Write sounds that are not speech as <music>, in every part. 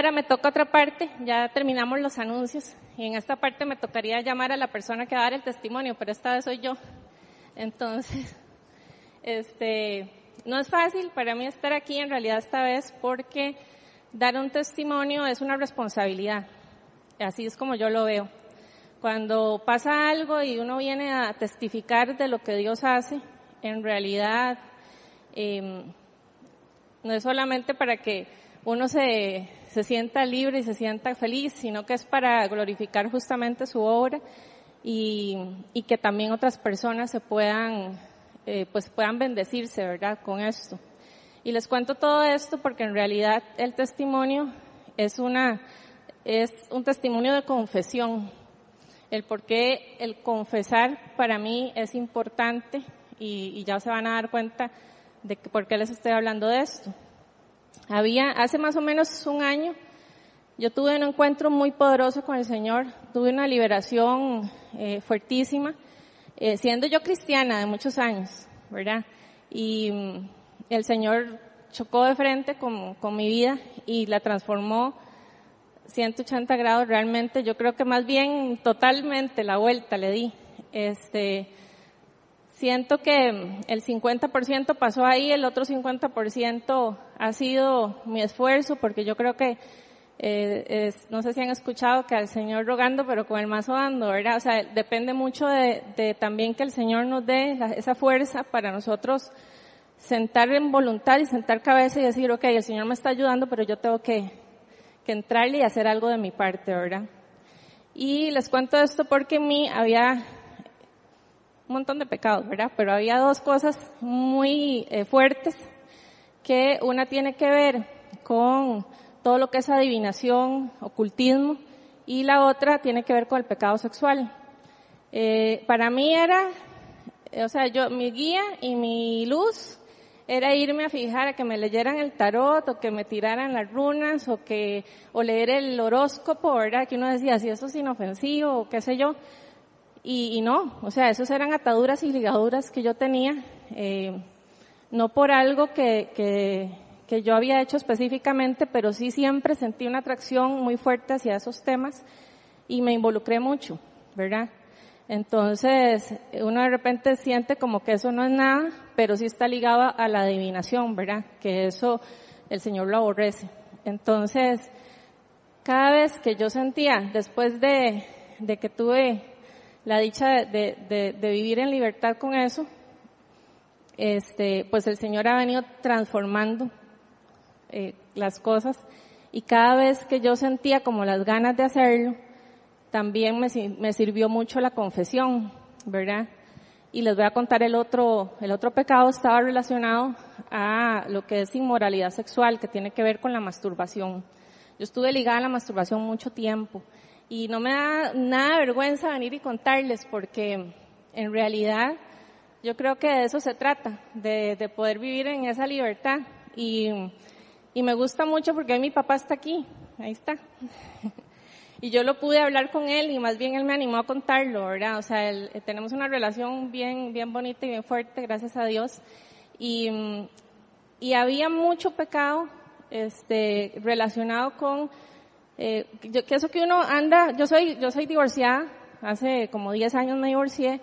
Ahora me toca otra parte, ya terminamos los anuncios y en esta parte me tocaría llamar a la persona que va a dar el testimonio, pero esta vez soy yo. Entonces, <laughs> este, no es fácil para mí estar aquí en realidad esta vez porque dar un testimonio es una responsabilidad. Así es como yo lo veo. Cuando pasa algo y uno viene a testificar de lo que Dios hace, en realidad eh, no es solamente para que uno se, se sienta libre y se sienta feliz, sino que es para glorificar justamente su obra y, y que también otras personas se puedan, eh, pues puedan bendecirse, ¿verdad? Con esto. Y les cuento todo esto porque en realidad el testimonio es una, es un testimonio de confesión. El por qué el confesar para mí es importante y, y ya se van a dar cuenta de que, por qué les estoy hablando de esto. Había, hace más o menos un año, yo tuve un encuentro muy poderoso con el Señor, tuve una liberación eh, fuertísima, eh, siendo yo cristiana de muchos años, ¿verdad? Y mm, el Señor chocó de frente con, con mi vida y la transformó 180 grados realmente, yo creo que más bien totalmente la vuelta le di. Este, Siento que el 50% pasó ahí, el otro 50% ha sido mi esfuerzo, porque yo creo que, eh, no sé si han escuchado que al Señor rogando, pero con el mazo dando, ¿verdad? O sea, depende mucho de, de también que el Señor nos dé esa fuerza para nosotros sentar en voluntad y sentar cabeza y decir, ok, el Señor me está ayudando, pero yo tengo que, que entrarle y hacer algo de mi parte, ¿verdad? Y les cuento esto porque en mí había un montón de pecados, ¿verdad? Pero había dos cosas muy eh, fuertes que una tiene que ver con todo lo que es adivinación, ocultismo, y la otra tiene que ver con el pecado sexual. Eh, para mí era, o sea, yo, mi guía y mi luz era irme a fijar a que me leyeran el tarot o que me tiraran las runas o que, o leer el horóscopo, ¿verdad? Que uno decía, si eso es inofensivo o qué sé yo. Y, no, o sea, esos eran ataduras y ligaduras que yo tenía, eh, no por algo que, que, que, yo había hecho específicamente, pero sí siempre sentí una atracción muy fuerte hacia esos temas y me involucré mucho, ¿verdad? Entonces, uno de repente siente como que eso no es nada, pero sí está ligado a la adivinación, ¿verdad? Que eso el Señor lo aborrece. Entonces, cada vez que yo sentía, después de, de que tuve la dicha de, vivir en libertad con eso, este, pues el Señor ha venido transformando eh, las cosas y cada vez que yo sentía como las ganas de hacerlo, también me, me sirvió mucho la confesión, ¿verdad? Y les voy a contar el otro, el otro pecado estaba relacionado a lo que es inmoralidad sexual, que tiene que ver con la masturbación. Yo estuve ligada a la masturbación mucho tiempo y no me da nada de vergüenza venir y contarles porque en realidad yo creo que de eso se trata, de, de poder vivir en esa libertad. Y, y, me gusta mucho porque mi papá está aquí, ahí está. <laughs> y yo lo pude hablar con él y más bien él me animó a contarlo, ¿verdad? O sea, él, tenemos una relación bien, bien bonita y bien fuerte, gracias a Dios. Y, y había mucho pecado, este, relacionado con eh, yo, que eso que uno anda, yo soy, yo soy divorciada, hace como 10 años me divorcié,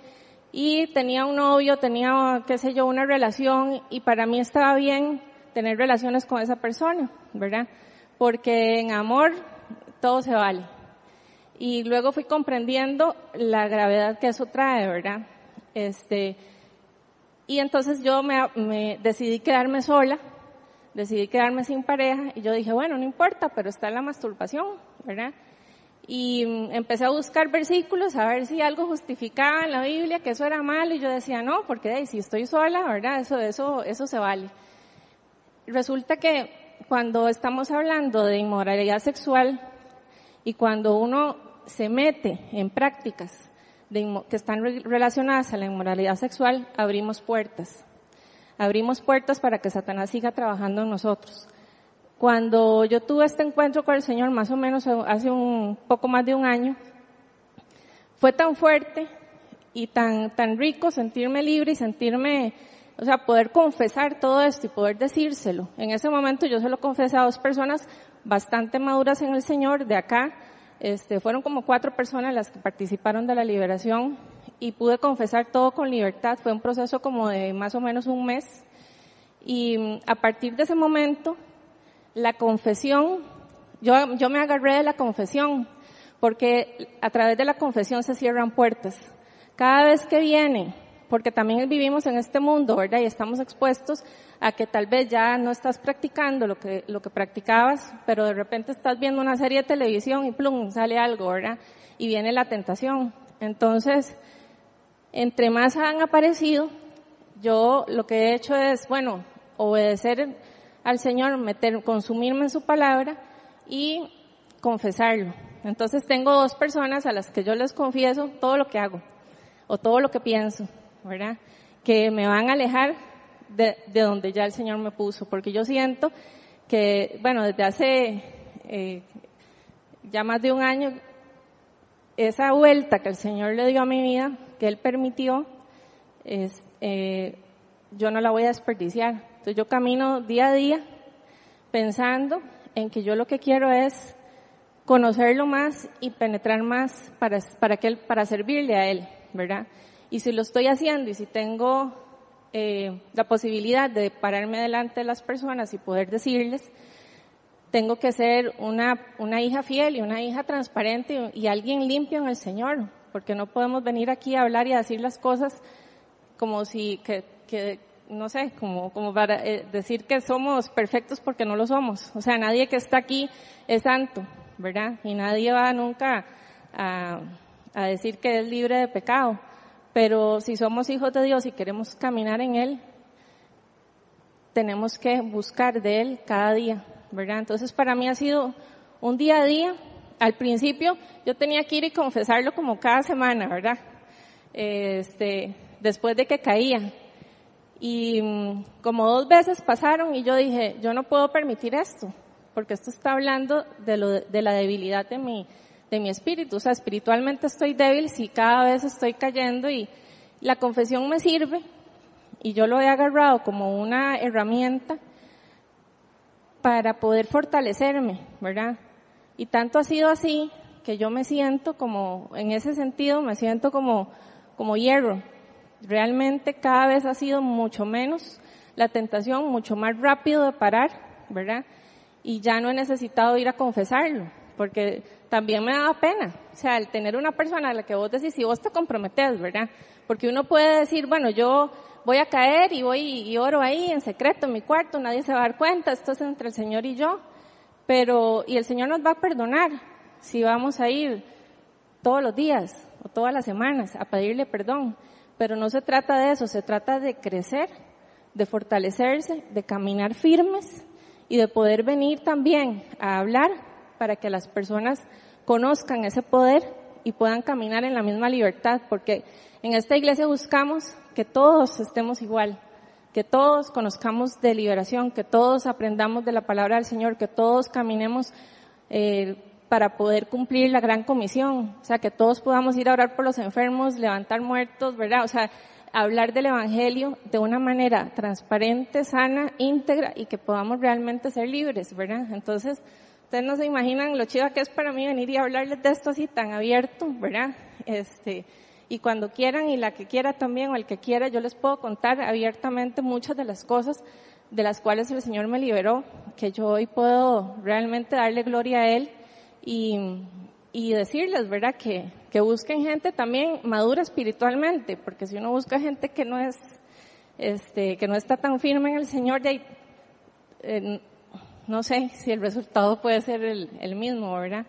y tenía un novio, tenía, qué sé yo, una relación, y para mí estaba bien tener relaciones con esa persona, ¿verdad? Porque en amor todo se vale. Y luego fui comprendiendo la gravedad que eso trae, ¿verdad? Este, y entonces yo me, me decidí quedarme sola, decidí quedarme sin pareja y yo dije, bueno, no importa, pero está la masturbación, ¿verdad? Y mm, empecé a buscar versículos a ver si algo justificaba en la Biblia que eso era malo y yo decía, no, porque si estoy sola, ¿verdad? Eso, eso, eso se vale. Resulta que cuando estamos hablando de inmoralidad sexual y cuando uno se mete en prácticas de, que están relacionadas a la inmoralidad sexual, abrimos puertas abrimos puertas para que Satanás siga trabajando en nosotros. Cuando yo tuve este encuentro con el Señor, más o menos hace un poco más de un año, fue tan fuerte y tan, tan rico sentirme libre y sentirme, o sea, poder confesar todo esto y poder decírselo. En ese momento yo se lo confesé a dos personas bastante maduras en el Señor de acá. Este, fueron como cuatro personas las que participaron de la liberación y pude confesar todo con libertad. Fue un proceso como de más o menos un mes. Y mm, a partir de ese momento, la confesión, yo, yo me agarré de la confesión, porque a través de la confesión se cierran puertas. Cada vez que viene, porque también vivimos en este mundo, ¿verdad? Y estamos expuestos a que tal vez ya no estás practicando lo que, lo que practicabas, pero de repente estás viendo una serie de televisión y plum, sale algo, ¿verdad? Y viene la tentación. Entonces, entre más han aparecido, yo lo que he hecho es, bueno, obedecer al Señor, meter, consumirme en su palabra y confesarlo. Entonces tengo dos personas a las que yo les confieso todo lo que hago o todo lo que pienso, ¿verdad? Que me van a alejar de, donde ya el Señor me puso, porque yo siento que, bueno, desde hace eh, ya más de un año, esa vuelta que el Señor le dio a mi vida, que Él permitió, eh, yo no la voy a desperdiciar. Entonces yo camino día a día pensando en que yo lo que quiero es conocerlo más y penetrar más para, para, que para servirle a Él, ¿verdad? Y si lo estoy haciendo y si tengo eh, la posibilidad de pararme delante de las personas y poder decirles, tengo que ser una, una hija fiel y una hija transparente y, alguien limpio en el Señor, porque no podemos venir aquí a hablar y a decir las cosas como si, que, que no sé, como, como para eh, decir que somos perfectos porque no lo somos. O sea, nadie que está aquí es santo, ¿verdad? Y nadie va nunca a, a decir que es libre de pecado. Pero si somos hijos de Dios y queremos caminar en Él, tenemos que buscar de Él cada día, ¿verdad? Entonces para mí ha sido un día a día. Al principio yo tenía que ir y confesarlo como cada semana, ¿verdad? Este, después de que caía. Y mm, como dos veces pasaron y yo dije, yo no puedo permitir esto, porque esto está hablando de, lo, de la debilidad de mi, de mi espíritu. O sea, espiritualmente estoy débil si cada vez estoy cayendo y la confesión me sirve y yo lo he agarrado como una herramienta para poder fortalecerme, ¿verdad? Y tanto ha sido así que yo me siento como, en ese sentido, me siento como, como hierro. Realmente cada vez ha sido mucho menos la tentación, mucho más rápido de parar, ¿verdad? Y ya no he necesitado ir a confesarlo, porque también me daba pena. O sea, el tener una persona a la que vos decís, si vos te comprometes, ¿verdad? Porque uno puede decir, bueno, yo voy a caer y voy y oro ahí en secreto en mi cuarto, nadie se va a dar cuenta, esto es entre el Señor y yo. Pero, y el Señor nos va a perdonar si vamos a ir todos los días o todas las semanas a pedirle perdón. Pero no se trata de eso, se trata de crecer, de fortalecerse, de caminar firmes y de poder venir también a hablar para que las personas conozcan ese poder y puedan caminar en la misma libertad, porque en esta iglesia buscamos que todos estemos igual, que todos conozcamos de liberación, que todos aprendamos de la palabra del Señor, que todos caminemos eh, para poder cumplir la gran comisión, o sea, que todos podamos ir a orar por los enfermos, levantar muertos, ¿verdad? O sea, hablar del Evangelio de una manera transparente, sana, íntegra y que podamos realmente ser libres, ¿verdad? Entonces, Ustedes no se imaginan lo chido que es para mí venir y hablarles de esto así tan abierto, ¿verdad? Este, y cuando quieran y la que quiera también o el que quiera, yo les puedo contar abiertamente muchas de las cosas de las cuales el Señor me liberó, que yo hoy puedo realmente darle gloria a Él y, y decirles, ¿verdad? Que, que busquen gente también madura espiritualmente, porque si uno busca gente que no es, este, que no está tan firme en el Señor, de eh, no sé si el resultado puede ser el, el, mismo, ¿verdad?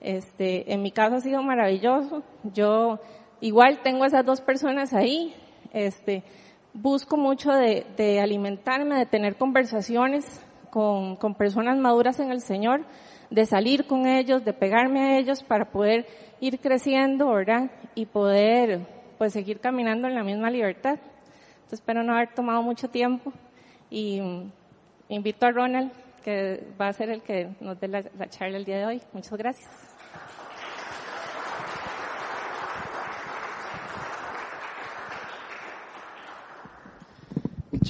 Este, en mi caso ha sido maravilloso. Yo igual tengo esas dos personas ahí. Este, busco mucho de, de alimentarme, de tener conversaciones con, con personas maduras en el Señor, de salir con ellos, de pegarme a ellos para poder ir creciendo, ¿verdad? Y poder, pues, seguir caminando en la misma libertad. Entonces, espero no haber tomado mucho tiempo y invito a Ronald que va a ser el que nos dé la, charla el día de hoy. Muchas gracias.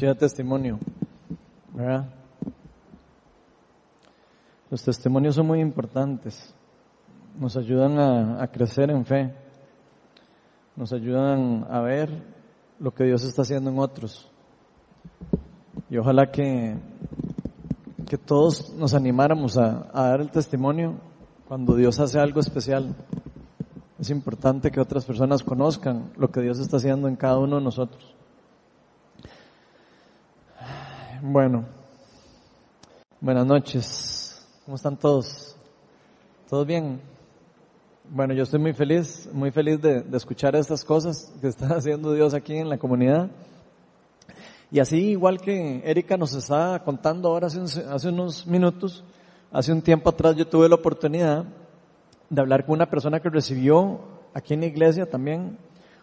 Chido testimonio, ¿verdad? Los testimonios son muy importantes. Nos ayudan a, a crecer en fe. Nos ayudan a ver lo que Dios está haciendo en otros. Y ojalá que, que todos nos animáramos a, a dar el testimonio cuando Dios hace algo especial. Es importante que otras personas conozcan lo que Dios está haciendo en cada uno de nosotros. Bueno, buenas noches. ¿Cómo están todos? ¿Todos bien? Bueno, yo estoy muy feliz, muy feliz de, escuchar estas cosas que está <laughs> haciendo Dios aquí en la comunidad. Y así, igual que Erika nos está contando ahora hace, hace unos minutos, hace un tiempo atrás yo tuve la oportunidad de hablar con una persona que recibió aquí en la iglesia también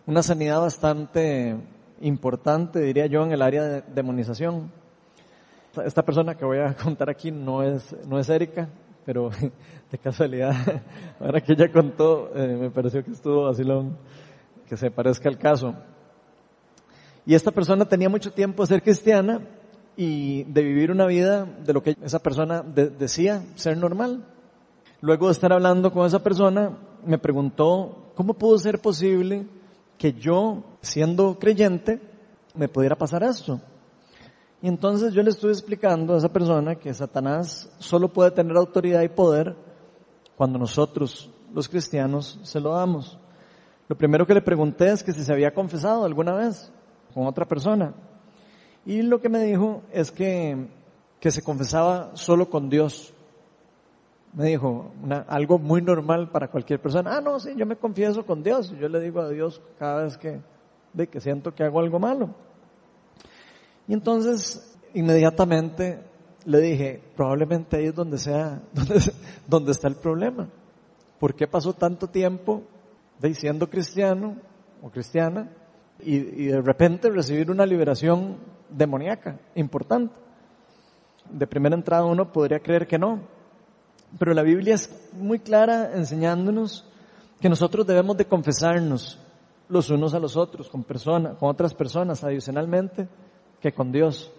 una sanidad bastante importante, diría yo, en el área de demonización. Esta persona que voy a contar aquí no es, no es Erika, pero <laughs> de casualidad, <laughs> ahora que ella contó, eh, me pareció que estuvo vacilón, que se parezca al caso. Y esta persona tenía mucho tiempo de ser cristiana y de vivir una vida de lo que esa persona de, decía ser normal. Luego de estar hablando con esa persona, me preguntó, ¿cómo pudo ser posible que yo, siendo creyente, me pudiera pasar esto? Y entonces yo le estuve explicando a esa persona que Satanás solo puede tener autoridad y poder cuando nosotros, los cristianos, se lo damos. Lo primero que le pregunté es que si se había confesado alguna vez con otra persona. Y lo que me dijo es que, que se confesaba solo con Dios. Me dijo algo muy normal para cualquier persona. Ah, no, sí, yo me confieso con Dios. Yo le digo a Dios cada vez que, de que siento que hago algo malo. Y entonces, inmediatamente le dije, probablemente ahí es donde sea, <laughs> donde, donde está el problema. ¿Por qué pasó tanto tiempo de siendo cristiano o cristiana y, y de repente recibir una liberación demoníaca importante? De primera entrada uno podría creer que no, pero la Biblia es muy clara enseñándonos que nosotros debemos de confesarnos los unos a los otros, con personas, con otras personas adicionalmente que con Dios.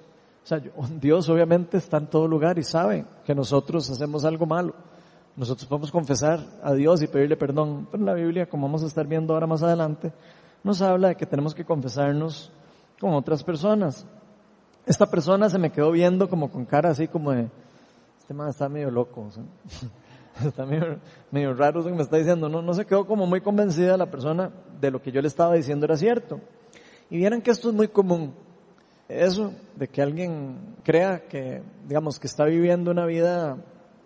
O sea, Dios obviamente está en todo lugar y sabe que nosotros hacemos algo malo. Nosotros podemos confesar a Dios y pedirle perdón, pero la Biblia, como vamos a estar viendo ahora más adelante, nos habla de que tenemos que confesarnos con otras personas. Esta persona se me quedó viendo como con cara así como de, este man está medio loco, <laughs> está medio, medio raro que me está diciendo, no, no se quedó como muy convencida la persona de lo que yo le estaba diciendo era cierto. Y vieran que esto es muy común eso, de que alguien crea que, digamos, que está viviendo una vida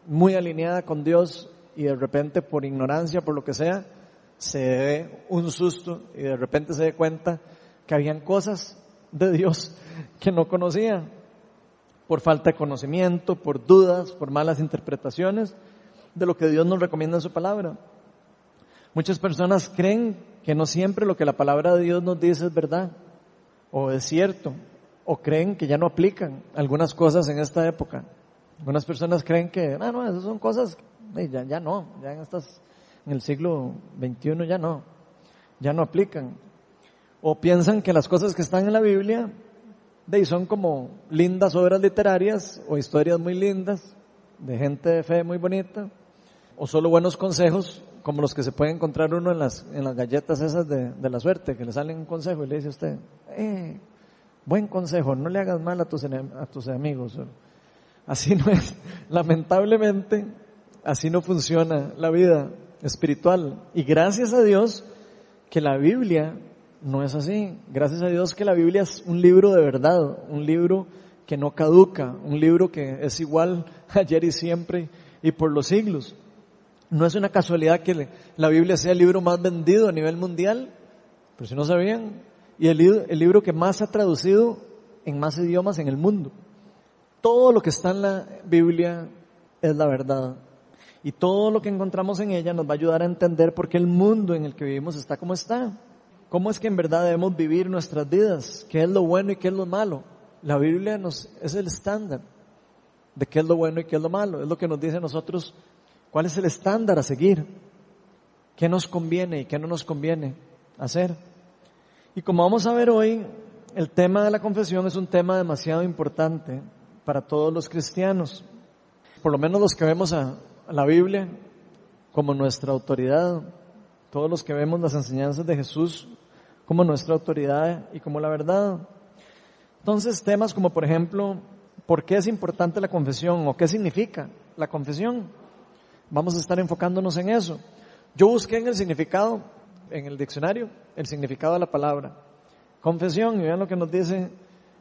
muy alineada con Dios y de repente por ignorancia, por lo que sea, se dé un susto y de repente se dé cuenta que habían cosas de Dios <laughs> que no conocía por falta de conocimiento, por dudas, por malas interpretaciones de lo que Dios nos recomienda en su palabra. Muchas personas creen que no siempre lo que la palabra de Dios nos dice es verdad o es cierto o creen que ya no aplican algunas cosas en esta época. Algunas personas creen que, ah, no, esas son cosas, ya, ya no, ya en estas, en el siglo XXI ya no, ya no aplican. O piensan que las cosas que están en la Biblia, son como lindas obras literarias o historias muy lindas, de gente de fe muy bonita, o solo buenos consejos, como los que se puede encontrar uno en las, en las galletas esas de, de la suerte, que le salen un consejo y le dice a usted, eh, Buen consejo, no le hagas mal a tus, a amigos. Así no es. <laughs> Lamentablemente, así no funciona la vida espiritual. Y gracias a Dios que la Biblia no es así. Gracias a Dios que la Biblia es un libro de verdad, un libro que no caduca, un libro que es igual <laughs> ayer y siempre y por los siglos. No es una casualidad que la Biblia sea el libro más vendido a nivel mundial, pero si no sabían, y el, libro que más ha traducido en más idiomas en el mundo. Todo lo que está en la Biblia es la verdad. Y todo lo que encontramos en ella nos va a ayudar a entender por qué el mundo en el que vivimos está como está. ¿Cómo es que en verdad debemos vivir nuestras vidas? ¿Qué es lo bueno y qué es lo malo? La Biblia nos, es el estándar de qué es lo bueno y qué es lo malo. Es lo que nos dice a nosotros cuál es el estándar a seguir. ¿Qué nos conviene y qué no nos conviene hacer? Y como vamos a ver hoy, el tema de la confesión es un tema demasiado importante para todos los cristianos. por lo menos los que vemos a, la Biblia como nuestra autoridad, todos los que vemos las enseñanzas de Jesús como nuestra autoridad y como la verdad. Entonces, temas como, por ejemplo, ¿por qué es importante la confesión o qué significa la confesión? Vamos a estar enfocándonos en eso. Yo busqué en el significado, en el diccionario, el significado de la palabra. Confesión, y vean lo que nos dice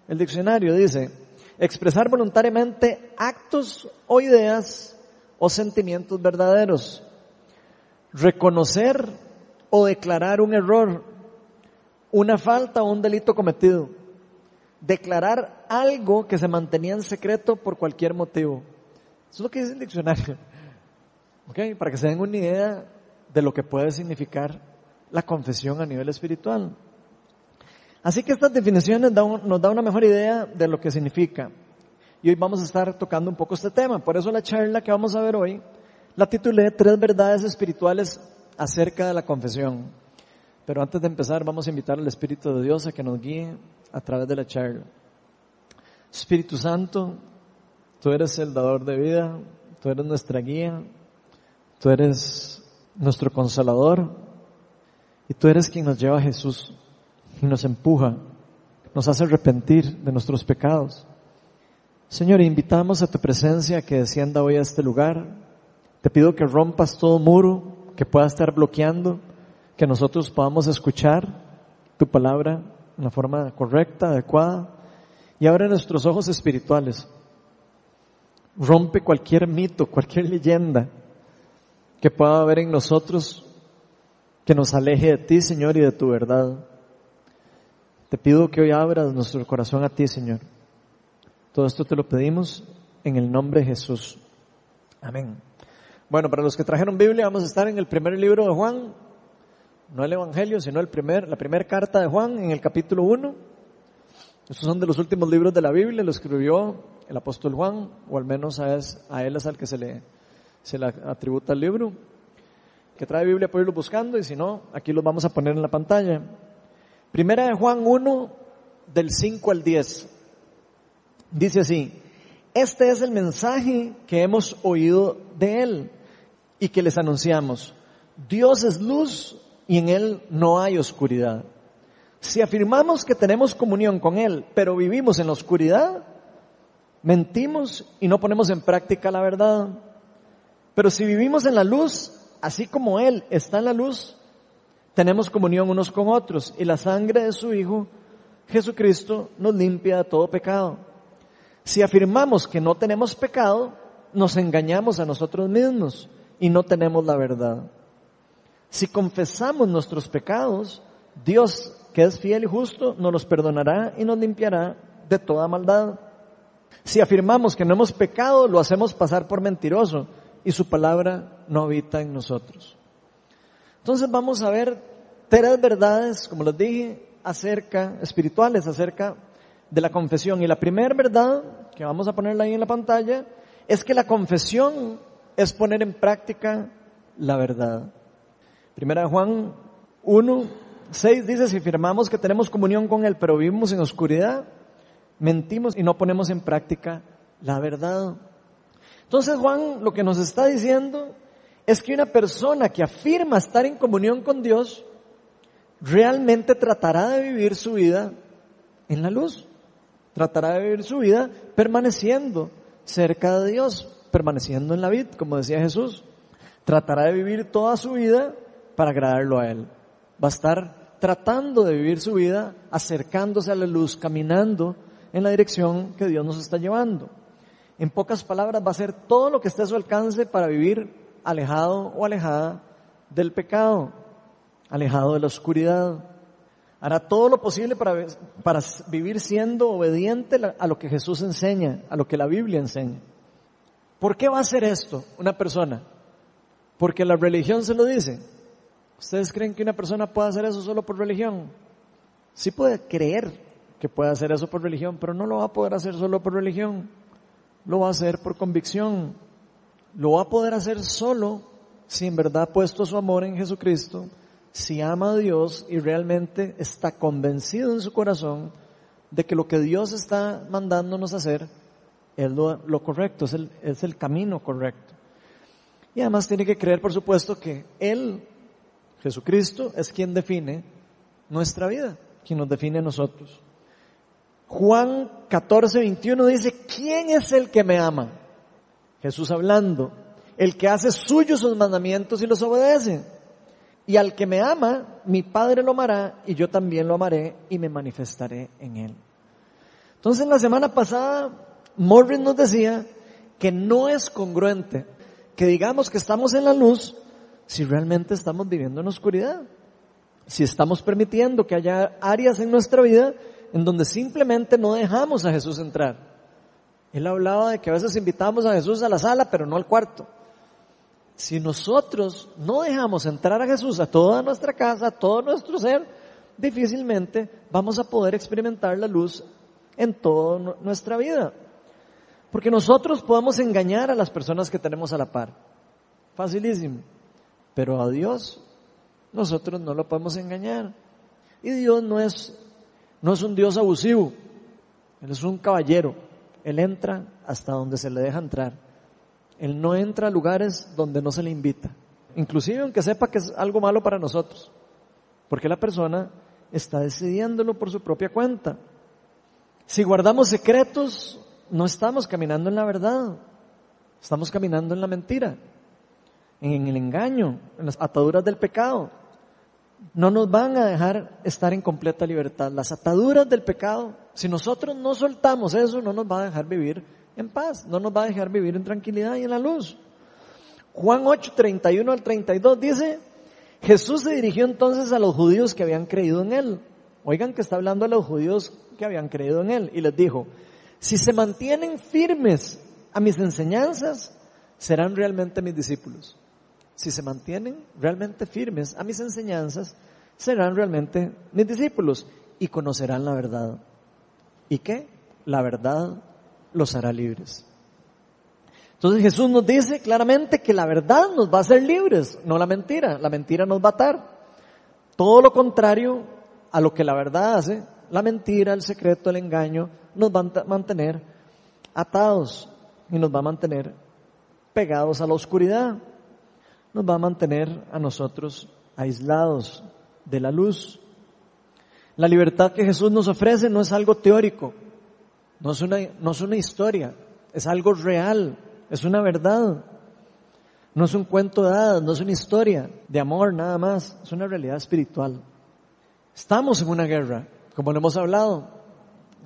el diccionario. Dice, expresar voluntariamente actos o ideas o sentimientos verdaderos. Reconocer o declarar un error, una falta o un delito cometido. Declarar algo que se mantenía en secreto por cualquier motivo. Eso es lo que dice el diccionario. <laughs> ¿Ok? Para que se den una idea de lo que puede significar la confesión a nivel espiritual. Así que estas definiciones nos dan una mejor idea de lo que significa. Y hoy vamos a estar tocando un poco este tema. Por eso la charla que vamos a ver hoy la titulé Tres verdades espirituales acerca de la confesión. Pero antes de empezar vamos a invitar al Espíritu de Dios a que nos guíe a través de la charla. Espíritu Santo, tú eres el dador de vida, tú eres nuestra guía, tú eres nuestro consolador y tú eres quien nos lleva a Jesús y nos empuja, nos hace arrepentir de nuestros pecados. Señor, invitamos a tu presencia que descienda hoy a este lugar. Te pido que rompas todo muro que pueda estar bloqueando, que nosotros podamos escuchar tu palabra de una forma correcta, adecuada, y abre nuestros ojos espirituales. Rompe cualquier mito, cualquier leyenda que pueda haber en nosotros que nos aleje de ti, Señor, y de tu verdad. Te pido que hoy abras nuestro corazón a ti, Señor. Todo esto te lo pedimos en el nombre de Jesús. Amén. Bueno, para los que trajeron Biblia, vamos a estar en el primer libro de Juan, no el Evangelio, sino el primer, la primera carta de Juan, en el capítulo 1. Estos son de los últimos libros de la Biblia, lo escribió el apóstol Juan, o al menos a, él es al que se le, se le atributa el libro. Que trae Biblia puede irlo buscando, y si no, aquí los vamos a poner en la pantalla. Primera de Juan 1, del 5 al 10. Dice así, este es el mensaje que hemos oído de Él y que les anunciamos. Dios es luz y en Él no hay oscuridad. Si afirmamos que tenemos comunión con Él, pero vivimos en la oscuridad, mentimos y no ponemos en práctica la verdad. Pero si vivimos en la luz, así como Él está en la luz, tenemos comunión unos con otros y la sangre de su Hijo, Jesucristo, nos limpia de todo pecado. Si afirmamos que no tenemos pecado, nos engañamos a nosotros mismos y no tenemos la verdad. Si confesamos nuestros pecados, Dios, que es fiel y justo, nos los perdonará y nos limpiará de toda maldad. Si afirmamos que no hemos pecado, lo hacemos pasar por mentiroso y su palabra no habita en nosotros. Entonces vamos a ver tres verdades, como les dije, acerca, espirituales, acerca de la confesión. Y la primera verdad, que vamos a ponerla ahí en la pantalla, es que la confesión es poner en práctica la verdad. Primera Juan 1, 6 dice, si afirmamos que tenemos comunión con Él, pero vivimos en oscuridad, mentimos y no ponemos en práctica la verdad. Entonces Juan lo que nos está diciendo es que una persona que afirma estar en comunión con Dios realmente tratará de vivir su vida en la luz. Tratará de vivir su vida permaneciendo cerca de Dios, permaneciendo en la vid, como decía Jesús. Tratará de vivir toda su vida para agradarlo a Él. Va a estar tratando de vivir su vida acercándose a la luz, caminando en la dirección que Dios nos está llevando. En pocas palabras, va a hacer todo lo que esté a su alcance para vivir alejado o alejada del pecado, alejado de la oscuridad. Hará todo lo posible para, para vivir siendo obediente a lo que Jesús enseña, a lo que la Biblia enseña. ¿Por qué va a hacer esto una persona? Porque la religión se lo dice. ¿Ustedes creen que una persona puede hacer eso solo por religión? Sí puede creer que puede hacer eso por religión, pero no lo va a poder hacer solo por religión. Lo va a hacer por convicción, lo va a poder hacer solo si en verdad ha puesto su amor en Jesucristo, si ama a Dios y realmente está convencido en su corazón de que lo que Dios está mandándonos hacer es lo, correcto, es el, es el camino correcto. Y además tiene que creer, por supuesto, que Él, Jesucristo, es quien define nuestra vida, quien nos define a nosotros. Juan 14, 21 dice, ¿quién es el que me ama? Jesús hablando, el que hace suyos sus mandamientos y los obedece. Y al que me ama, mi Padre lo amará y yo también lo amaré y me manifestaré en él. Entonces la semana pasada, Morris nos decía que no es congruente que digamos que estamos en la luz si realmente estamos viviendo en oscuridad. Si estamos permitiendo que haya áreas en nuestra vida en donde simplemente no dejamos a Jesús entrar. Él hablaba de que a veces invitamos a Jesús a la sala, pero no al cuarto. Si nosotros no dejamos entrar a Jesús a toda nuestra casa, a todo nuestro ser, difícilmente vamos a poder experimentar la luz en toda nuestra vida. Porque nosotros podemos engañar a las personas que tenemos a la par. Facilísimo. Pero a Dios nosotros no lo podemos engañar. Y Dios no es, no es un Dios abusivo. Él es un caballero. Él entra hasta donde se le deja entrar. Él no entra a lugares donde no se le invita. Inclusive aunque sepa que es algo malo para nosotros. Porque la persona está decidiéndolo por su propia cuenta. Si guardamos secretos, no estamos caminando en la verdad, estamos caminando en la mentira, en el engaño, en las ataduras del pecado. No nos van a dejar estar en completa libertad. Las ataduras del pecado, si nosotros no soltamos eso, no nos va a dejar vivir en paz, no nos va a dejar vivir en tranquilidad y en la luz. Juan 8, 31 al 32 dice, Jesús se dirigió entonces a los judíos que habían creído en él. Oigan que está hablando a los judíos que habían creído en él y les dijo, si se mantienen firmes a mis enseñanzas, serán realmente mis discípulos. Si se mantienen realmente firmes a mis enseñanzas, serán realmente mis discípulos y conocerán la verdad. ¿Y qué? La verdad los hará libres. Entonces Jesús nos dice claramente que la verdad nos va a hacer libres, no la mentira. La mentira nos va a atar. Todo lo contrario a lo que la verdad hace, la mentira, el secreto, el engaño, nos va a mantener atados y nos va a mantener pegados a la oscuridad. Nos va a mantener a nosotros aislados de la luz. La libertad que Jesús nos ofrece no es algo teórico, no es una, no es una historia, es algo real, es una verdad. No es un cuento de hadas, no es una historia de amor nada más, es una realidad espiritual. Estamos en una guerra, como lo hemos hablado.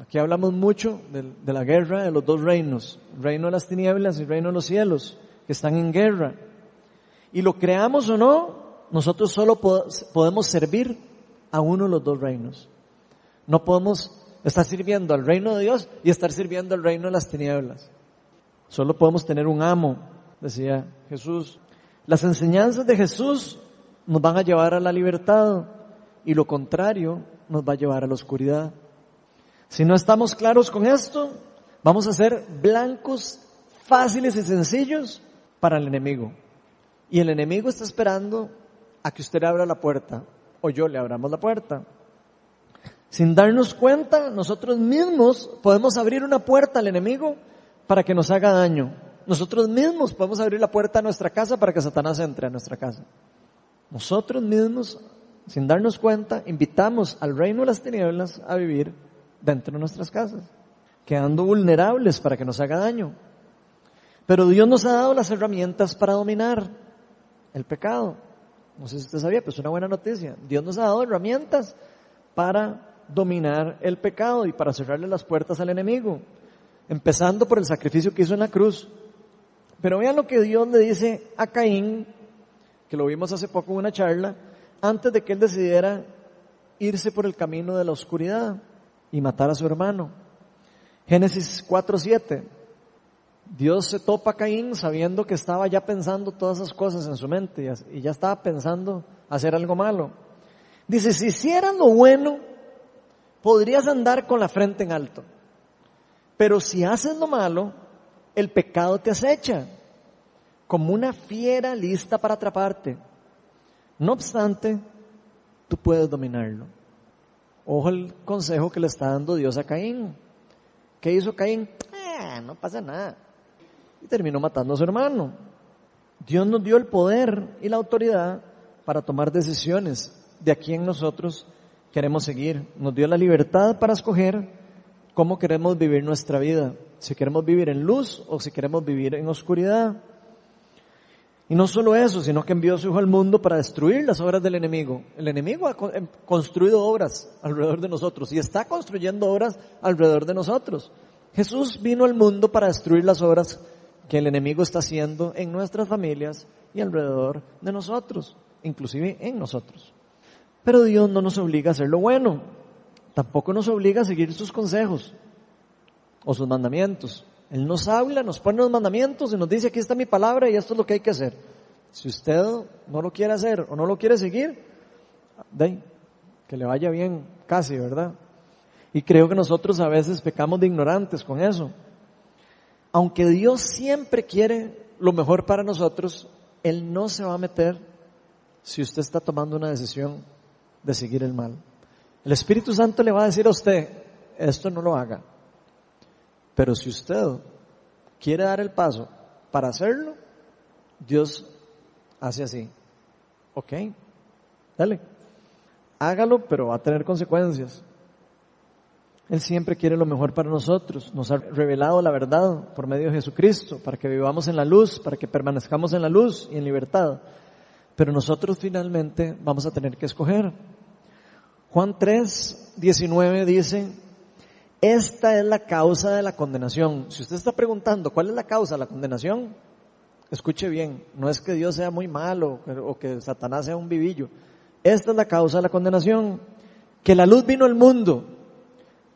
Aquí hablamos mucho de, la guerra de los dos reinos, reino de las tinieblas y reino de los cielos, que están en guerra. Y lo creamos o no, nosotros solo podemos servir a uno de los dos reinos. No podemos estar sirviendo al reino de Dios y estar sirviendo al reino de las tinieblas. Solo podemos tener un amo, decía Jesús. Las enseñanzas de Jesús nos van a llevar a la libertad y lo contrario nos va a llevar a la oscuridad. Si no estamos claros con esto, vamos a ser blancos fáciles y sencillos para el enemigo. Y el enemigo está esperando a que usted abra la puerta o yo le abramos la puerta. Sin darnos cuenta, nosotros mismos podemos abrir una puerta al enemigo para que nos haga daño. Nosotros mismos podemos abrir la puerta a nuestra casa para que Satanás entre a nuestra casa. Nosotros mismos, sin darnos cuenta, invitamos al reino de las tinieblas a vivir dentro de nuestras casas, quedando vulnerables para que nos haga daño. Pero Dios nos ha dado las herramientas para dominar el pecado. No sé si usted sabía, pero es una buena noticia. Dios nos ha dado herramientas para dominar el pecado y para cerrarle las puertas al enemigo. Empezando por el sacrificio que hizo en la cruz. Pero vean lo que Dios le dice a Caín, que lo vimos hace poco en una charla, antes de que él decidiera irse por el camino de la oscuridad y matar a su hermano. Génesis 4.7. Dios se topa a Caín sabiendo que estaba ya pensando todas esas cosas en su mente y ya estaba pensando hacer algo malo. Dice, si hicieras lo bueno, podrías andar con la frente en alto. Pero si haces lo malo, el pecado te acecha, como una fiera lista para atraparte. No obstante, tú puedes dominarlo. Ojo el consejo que le está dando Dios a Caín. ¿Qué hizo Caín? Eh, no pasa nada. Y terminó matando a su hermano. Dios nos dio el poder y la autoridad para tomar decisiones de a quién nosotros queremos seguir. Nos dio la libertad para escoger cómo queremos vivir nuestra vida. Si queremos vivir en luz o si queremos vivir en oscuridad. Y no solo eso, sino que envió a su Hijo al mundo para destruir las obras del enemigo. El enemigo ha em, construido obras alrededor de nosotros y está construyendo obras alrededor de nosotros. Jesús vino al mundo para destruir las obras que el enemigo está haciendo en nuestras familias y alrededor de nosotros, inclusive en nosotros. Pero Dios no nos obliga a hacer lo bueno, tampoco nos obliga a seguir sus consejos o sus mandamientos. Él nos habla, nos pone los mandamientos y nos dice, aquí está mi palabra y esto es lo que hay que hacer. Si usted no lo quiere hacer o no lo quiere seguir, de, que le vaya bien casi, ¿verdad? Y creo que nosotros a veces pecamos de ignorantes con eso. Aunque Dios siempre quiere lo mejor para nosotros, Él no se va a meter si usted está tomando una decisión de seguir el mal. El Espíritu Santo le va a decir a usted, esto no lo haga. Pero si usted quiere dar el paso para hacerlo, Dios hace así. ¿Ok? Dale. Hágalo, pero va a tener consecuencias. Él siempre quiere lo mejor para nosotros. Nos ha revelado la verdad por medio de Jesucristo, para que vivamos en la luz, para que permanezcamos en la luz y en libertad. Pero nosotros finalmente vamos a tener que escoger. Juan 3, 19 dice, esta es la causa de la condenación. Si usted está preguntando cuál es la causa de la condenación, escuche bien, no es que Dios sea muy malo o que Satanás sea un vivillo. Esta es la causa de la condenación. Que la luz vino al mundo,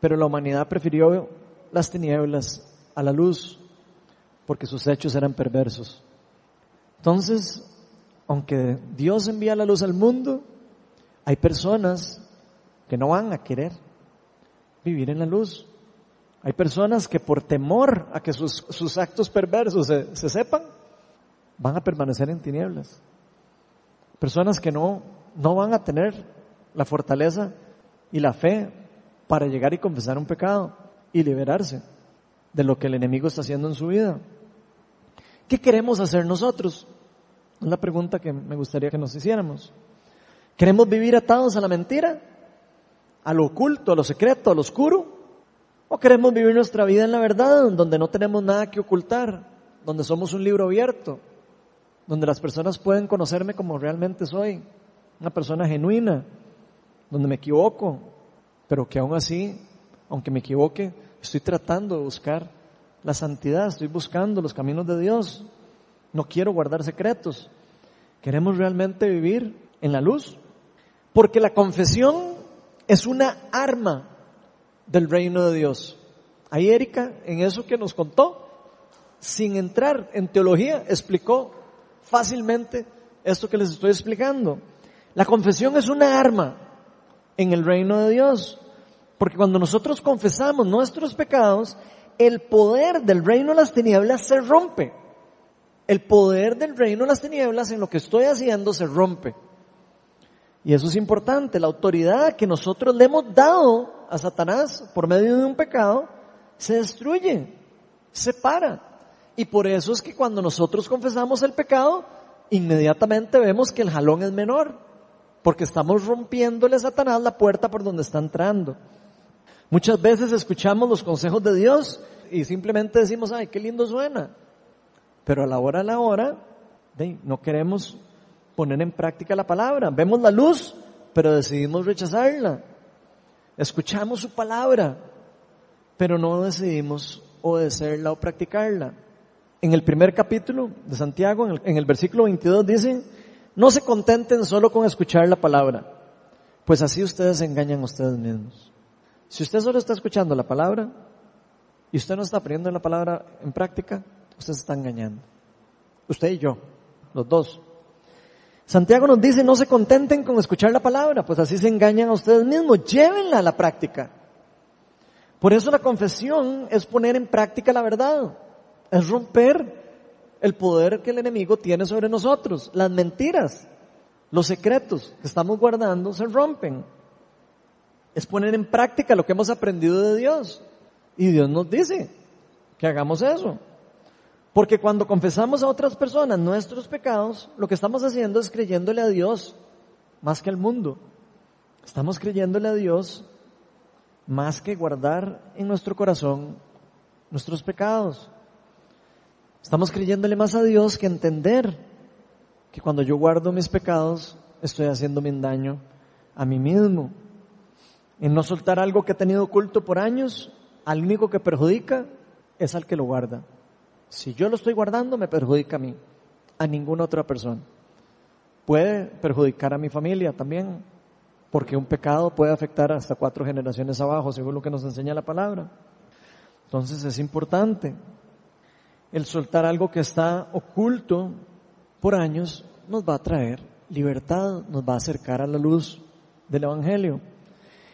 pero la humanidad prefirió las tinieblas a la luz porque sus hechos eran perversos. Entonces, aunque Dios envía la luz al mundo, hay personas que no van a querer vivir en la luz. Hay personas que por temor a que sus, actos perversos se, se, sepan, van a permanecer en tinieblas. Personas que no, no van a tener la fortaleza y la fe para llegar y confesar un pecado y liberarse de lo que el enemigo está haciendo en su vida. ¿Qué queremos hacer nosotros? Es la pregunta que me gustaría que nos hiciéramos. ¿Queremos vivir atados a la mentira? a lo oculto, a lo secreto, a lo oscuro? ¿O queremos vivir nuestra vida en la verdad, donde no tenemos nada que ocultar, donde somos un libro abierto, donde las personas pueden conocerme como realmente soy, una persona genuina, donde me equivoco, pero que aún así, aunque me equivoque, estoy tratando de buscar la santidad, estoy buscando los caminos de Dios, no quiero guardar secretos, queremos realmente vivir en la luz, porque la confesión es una arma del reino de Dios. Ahí Erika, en eso que nos contó, sin entrar en teología, explicó fácilmente esto que les estoy explicando. La confesión es una arma en el reino de Dios. Porque cuando nosotros confesamos nuestros pecados, el poder del reino de las tinieblas se rompe. El poder del reino de las tinieblas en lo que estoy haciendo se rompe. Y eso es importante, la autoridad que nosotros le hemos dado a Satanás por medio de un pecado se destruye, se para. Y por eso es que cuando nosotros confesamos el pecado, inmediatamente vemos que el jalón es menor, porque estamos rompiéndole a Satanás la puerta por donde está entrando. Muchas veces escuchamos los consejos de Dios y simplemente decimos, ay, qué lindo suena. Pero a la hora a la hora, no queremos poner en práctica la palabra. Vemos la luz, pero decidimos rechazarla. Escuchamos su palabra, pero no decidimos obedecerla o practicarla. En el primer capítulo de Santiago, en el, versículo 22 dice, no se contenten solo con escuchar la palabra, pues así ustedes engañan a ustedes mismos. Si usted solo está escuchando la palabra y usted no está poniendo la palabra en práctica, usted se está engañando. Usted y yo, los dos. Santiago nos dice, no se contenten con escuchar la palabra, pues así se engañan a ustedes mismos, llévenla a la práctica. Por eso la confesión es poner en práctica la verdad, es romper el poder que el enemigo tiene sobre nosotros, las mentiras, los secretos que estamos guardando se rompen. Es poner en práctica lo que hemos aprendido de Dios. Y Dios nos dice, que hagamos eso. Porque cuando confesamos a otras personas nuestros pecados, lo que estamos haciendo es creyéndole a Dios más que al mundo. Estamos creyéndole a Dios más que guardar en nuestro corazón nuestros pecados. Estamos creyéndole más a Dios que entender que cuando yo guardo mis pecados estoy haciéndome daño a mí mismo. En no soltar algo que he tenido oculto por años, al único que perjudica es al que lo guarda. Si yo lo estoy guardando, me perjudica a mí, a ninguna otra persona. Puede perjudicar a mi familia también, porque un pecado puede afectar hasta cuatro generaciones abajo, según lo que nos enseña la palabra. Entonces es importante el soltar algo que está oculto por años nos va a traer libertad, nos va a acercar a la luz del Evangelio.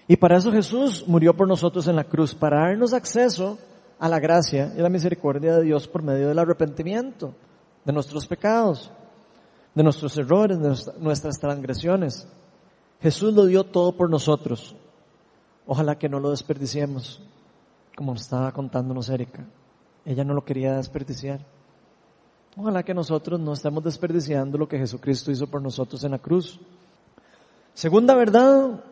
Y para eso Jesús murió por nosotros en la cruz, para darnos acceso a la gracia y la misericordia de Dios por medio del arrepentimiento de nuestros pecados, de nuestros errores, de nuestras transgresiones. Jesús lo dio todo por nosotros. Ojalá que no lo desperdiciemos, como estaba contándonos Erika. Ella no lo quería desperdiciar. Ojalá que nosotros no estemos desperdiciando lo que Jesucristo hizo por nosotros en la cruz. Segunda verdad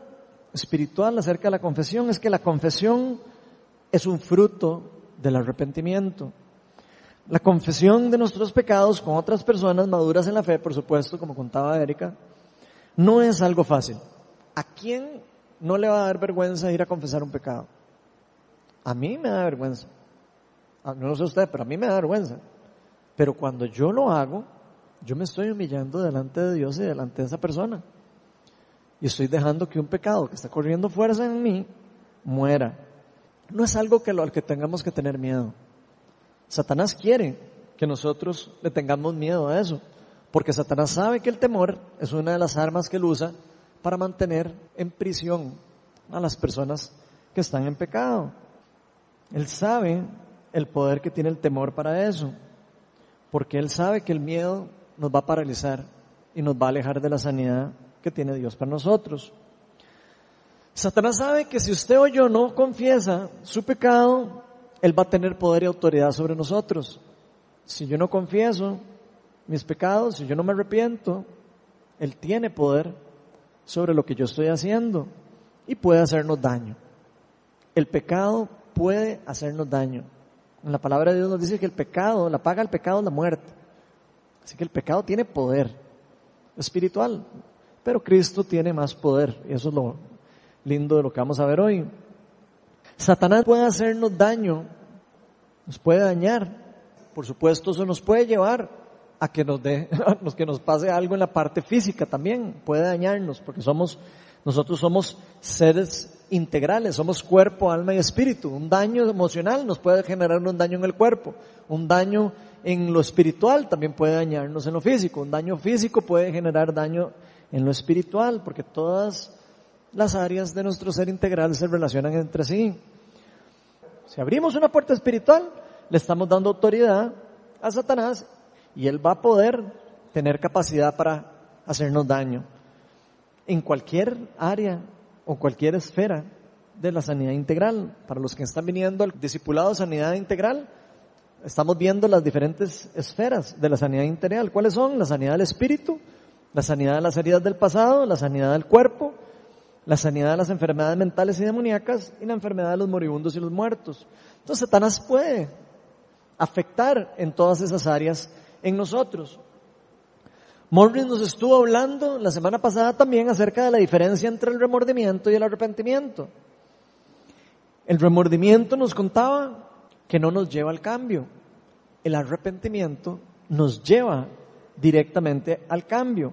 espiritual acerca de la confesión es que la confesión es un fruto del arrepentimiento. La confesión de nuestros pecados con otras personas maduras en la fe, por supuesto, como contaba Erika, no es algo fácil. ¿A quién no le va a dar vergüenza ir a confesar un pecado? A mí me da vergüenza. Ah, no lo sé usted, pero a mí me da vergüenza. Pero cuando yo lo hago, yo me estoy humillando delante de Dios y delante de esa persona. Y estoy dejando que un pecado que está corriendo fuerza en mí muera. No es algo que lo, al que tengamos que tener miedo. Satanás quiere que nosotros le tengamos miedo a eso, porque Satanás sabe que el temor es una de las armas que él usa para mantener en prisión a las personas que están en pecado. Él sabe el poder que tiene el temor para eso porque Él sabe que el miedo nos va a paralizar y nos va a alejar de la sanidad que tiene Dios para nosotros. Satanás sabe que si usted o yo no confiesa su pecado, Él va a tener poder y autoridad sobre nosotros. Si yo no confieso mis pecados, si yo no me arrepiento, Él tiene poder sobre lo que yo estoy haciendo y puede hacernos daño. El pecado puede hacernos daño. La palabra de Dios nos dice que el pecado, la paga del pecado es la muerte. Así que el pecado tiene poder espiritual, pero Cristo tiene más poder. Y eso es lo lindo de lo que vamos a ver hoy. Satanás puede hacernos daño, nos puede dañar. Por supuesto, eso nos puede llevar a que nos dé, <laughs> a que nos pase algo en la parte física también. Puede dañarnos porque somos, nosotros somos seres integrales, somos cuerpo, alma y espíritu. Un daño emocional nos puede generar un daño en el cuerpo, un daño en lo espiritual también puede dañarnos en lo físico, un daño físico puede generar daño en lo espiritual, porque todas las áreas de nuestro ser integral se relacionan entre sí. Si abrimos una puerta espiritual, le estamos dando autoridad a Satanás y él va a poder tener capacidad para hacernos daño en cualquier área o cualquier esfera de la sanidad integral. Para los que están viniendo al discipulado sanidad integral, estamos viendo las diferentes esferas de la sanidad integral. ¿Cuáles son? La sanidad del espíritu, la sanidad de las heridas del pasado, la sanidad del cuerpo, la sanidad de las enfermedades mentales y demoníacas y la enfermedad de los moribundos y los muertos. Entonces Satanás puede afectar en todas esas áreas en nosotros. Morris nos estuvo hablando la semana pasada también acerca de la diferencia entre el remordimiento y el arrepentimiento. El remordimiento nos contaba que no nos lleva al cambio. El arrepentimiento nos lleva directamente al cambio.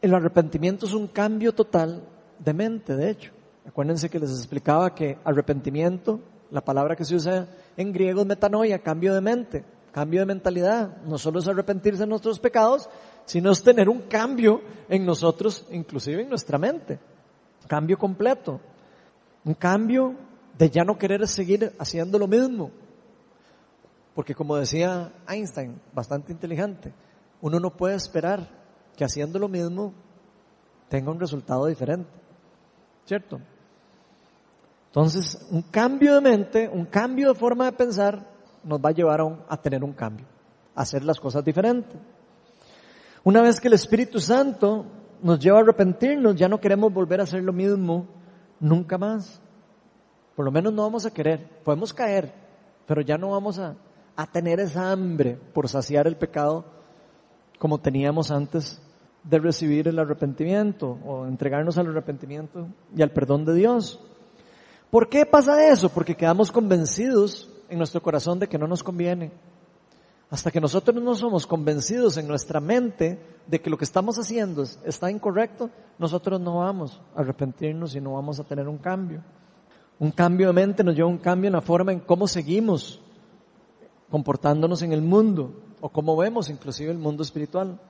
El arrepentimiento es un cambio total de mente, de hecho. Acuérdense que les explicaba que arrepentimiento, la palabra que se usa en griego es metanoia, cambio de mente, cambio de mentalidad. No solo es arrepentirse de nuestros pecados, sino es tener un cambio en nosotros, inclusive en nuestra mente. Cambio completo. Un cambio de ya no querer seguir haciendo lo mismo. Porque como decía Einstein, bastante inteligente, uno no puede esperar que haciendo lo mismo tenga un resultado diferente. ¿Cierto? Entonces, un cambio de mente, un cambio de forma de pensar, nos va a llevar a, a tener un cambio, a hacer las cosas diferentes. Una vez que el Espíritu Santo nos lleva a arrepentirnos, ya no queremos volver a hacer lo mismo nunca más. Por lo menos no vamos a querer. Podemos caer, pero ya no vamos a, a tener esa hambre por saciar el pecado como teníamos antes de recibir el arrepentimiento o entregarnos al arrepentimiento y al perdón de Dios. ¿Por qué pasa eso? Porque quedamos convencidos en nuestro corazón de que no nos conviene. Hasta que nosotros no somos convencidos en nuestra mente de que lo que estamos haciendo está incorrecto, nosotros no vamos a arrepentirnos y no vamos a tener un cambio. Un cambio de mente nos lleva a un cambio en la forma en cómo seguimos comportándonos en el mundo o cómo vemos inclusive el mundo espiritual.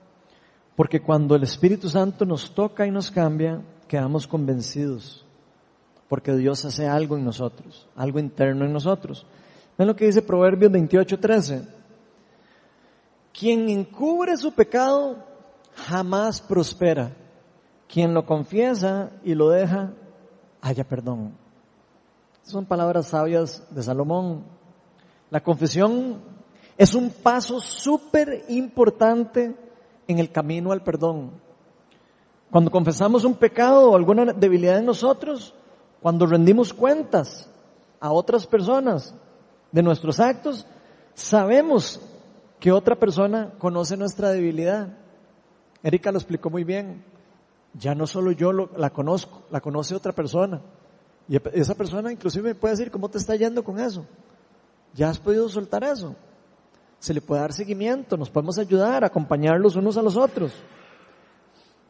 Porque cuando el Espíritu Santo nos toca y nos cambia, quedamos convencidos. Porque Dios hace algo en nosotros, algo interno en nosotros. Ven lo que dice Proverbios 28:13. Quien encubre su pecado jamás prospera. Quien lo confiesa y lo deja, haya perdón. Son palabras sabias de Salomón. La confesión es un paso súper importante en el camino al perdón. Cuando confesamos un pecado o alguna debilidad en nosotros, cuando rendimos cuentas a otras personas de nuestros actos, sabemos que otra persona conoce nuestra debilidad. Erika lo explicó muy bien. Ya no solo yo la conozco, la conoce otra persona. Y esa persona inclusive me puede decir, ¿cómo te está yendo con eso? ¿Ya has podido soltar eso? Se le puede dar seguimiento, nos podemos ayudar, acompañar los unos a los otros.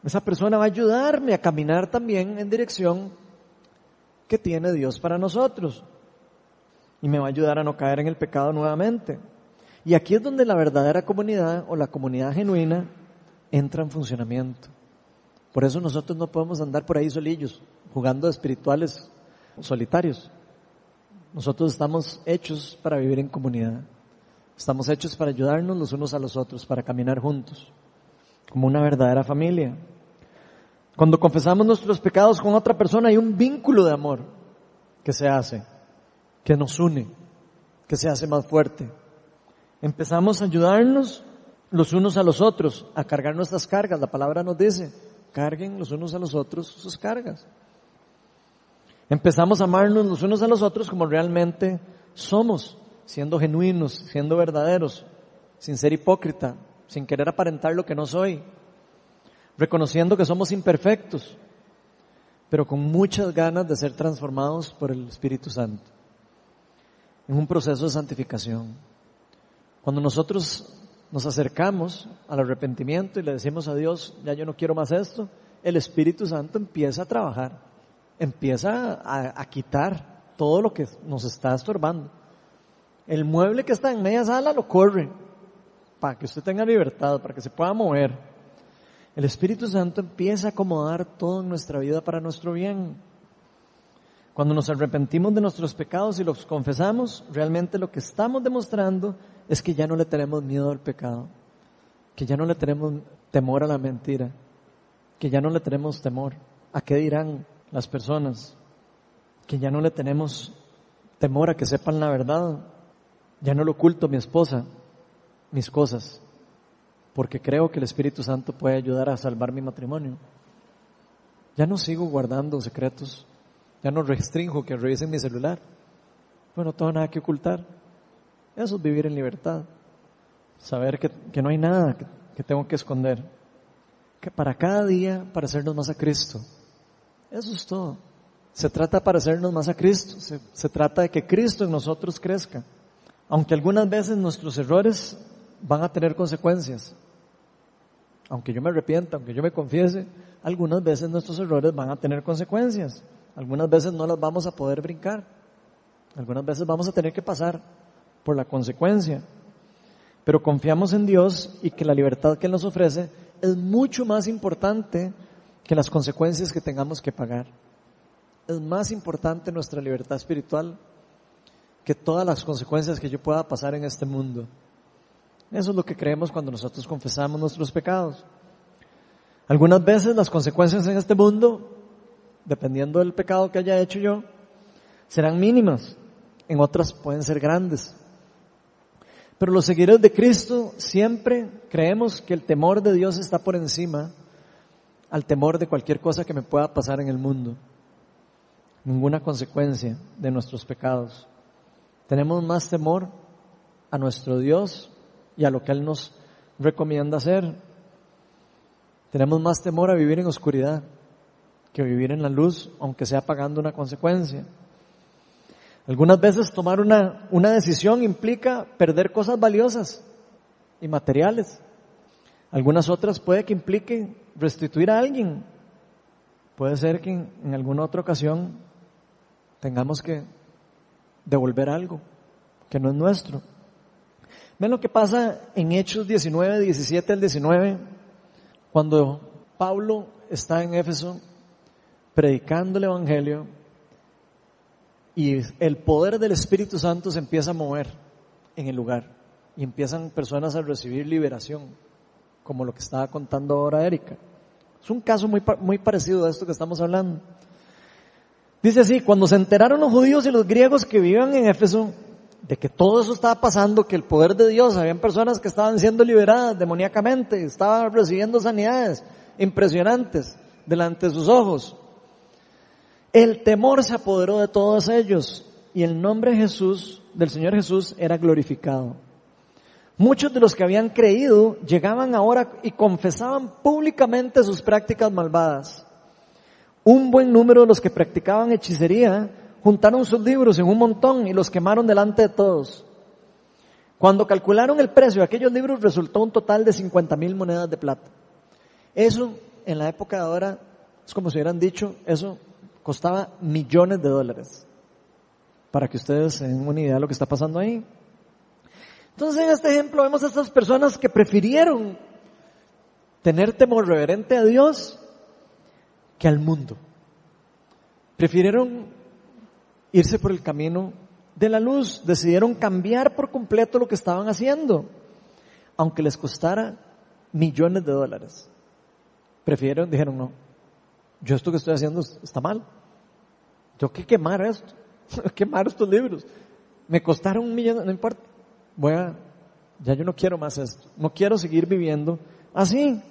Esa persona va a ayudarme a caminar también en dirección que tiene Dios para nosotros. Y me va a ayudar a no caer en el pecado nuevamente. Y aquí es donde la verdadera comunidad o la comunidad genuina entra en funcionamiento. Por eso nosotros no podemos andar por ahí solillos, jugando espirituales solitarios. Nosotros estamos hechos para vivir en comunidad. Estamos hechos para ayudarnos los unos a los otros, para caminar juntos, como una verdadera familia. Cuando confesamos nuestros pecados con otra persona hay un vínculo de amor que se hace, que nos une, que se hace más fuerte. Empezamos a ayudarnos los unos a los otros, a cargar nuestras cargas. La palabra nos dice, carguen los unos a los otros sus cargas. Empezamos a amarnos los unos a los otros como realmente somos, siendo genuinos, siendo verdaderos, sin ser hipócrita, sin querer aparentar lo que no soy, reconociendo que somos imperfectos, pero con muchas ganas de ser transformados por el Espíritu Santo, en un proceso de santificación. Cuando nosotros nos acercamos al arrepentimiento y le decimos a Dios, ya yo no quiero más esto, el Espíritu Santo empieza a trabajar empieza a, quitar todo lo que nos está estorbando. El mueble que está en media sala lo corre para que usted tenga libertad, para que se pueda mover. El Espíritu Santo empieza a acomodar todo en nuestra vida para nuestro bien. Cuando nos arrepentimos de nuestros pecados y los confesamos, realmente lo que estamos demostrando es que ya no le tenemos miedo al pecado, que ya no le tenemos temor a la mentira, que ya no le tenemos temor a qué dirán, las personas, que ya no le tenemos temor a que sepan la verdad, ya no lo oculto mi esposa, mis cosas, porque creo que el Espíritu Santo puede ayudar a salvar mi matrimonio. Ya no sigo guardando secretos, ya no restringo que revisen mi celular. Bueno, no tengo nada que ocultar. Eso es vivir en libertad. Saber que, que no hay nada que, que tengo que esconder. Que para cada día parecernos más a Cristo eso es todo. Se trata de parecernos más a Cristo. Se, se, trata de que Cristo en nosotros crezca. Aunque algunas veces nuestros errores van a tener consecuencias. Aunque yo me arrepienta, aunque yo me confiese, algunas veces nuestros errores van a tener consecuencias. Algunas veces no las vamos a poder brincar. Algunas veces vamos a tener que pasar por la consecuencia. Pero confiamos en Dios y que la libertad que Él nos ofrece es mucho más importante que las consecuencias que tengamos que pagar. Es más importante nuestra libertad espiritual que todas las consecuencias que yo pueda pasar en este mundo. Eso es lo que creemos cuando nosotros confesamos nuestros pecados. Algunas veces las consecuencias en este mundo, dependiendo del pecado que haya hecho yo, serán mínimas. En otras pueden ser grandes. Pero los seguidores de Cristo siempre creemos que el temor de Dios está por encima al temor de cualquier cosa que me pueda pasar en el mundo. Ninguna consecuencia de nuestros pecados. Tenemos más temor a nuestro Dios y a lo que Él nos recomienda hacer. Tenemos más temor a vivir en oscuridad que vivir en la luz, aunque sea pagando una consecuencia. Algunas veces tomar una, una decisión implica perder cosas valiosas y materiales. Algunas otras puede que impliquen restituir a alguien. Puede ser que en, alguna otra ocasión tengamos que devolver algo que no es nuestro. Ven lo que pasa en Hechos 19, 17 al 19, cuando Pablo está en Éfeso predicando el Evangelio y el poder del Espíritu Santo se empieza a mover en el lugar y empiezan personas a recibir liberación, como lo que estaba contando ahora Erika. Es un caso muy, muy parecido a esto que estamos hablando. Dice así, cuando se enteraron los judíos y los griegos que vivían en Éfeso de que todo eso estaba pasando, que el poder de Dios, habían personas que estaban siendo liberadas demoníacamente, estaban recibiendo sanidades impresionantes delante de sus ojos. El temor se apoderó de todos ellos y el nombre Jesús, del Señor Jesús, era glorificado. Muchos de los que habían creído llegaban ahora y confesaban públicamente sus prácticas malvadas. Un buen número de los que practicaban hechicería juntaron sus libros en un montón y los quemaron delante de todos. Cuando calcularon el precio de aquellos libros resultó un total de 50 mil monedas de plata. Eso en la época de ahora es como si hubieran dicho, eso costaba millones de dólares. Para que ustedes se den una idea de lo que está pasando ahí. Entonces en este ejemplo vemos a estas personas que prefirieron tener temor reverente a Dios que al mundo. Prefirieron irse por el camino de la luz, decidieron cambiar por completo lo que estaban haciendo, aunque les costara millones de dólares. Prefirieron, dijeron, no, yo esto que estoy haciendo está mal. Tengo que quemar esto, <laughs> quemar estos libros. Me costaron un millón, no importa. Voy a, ya yo no quiero más esto. No quiero seguir viviendo así.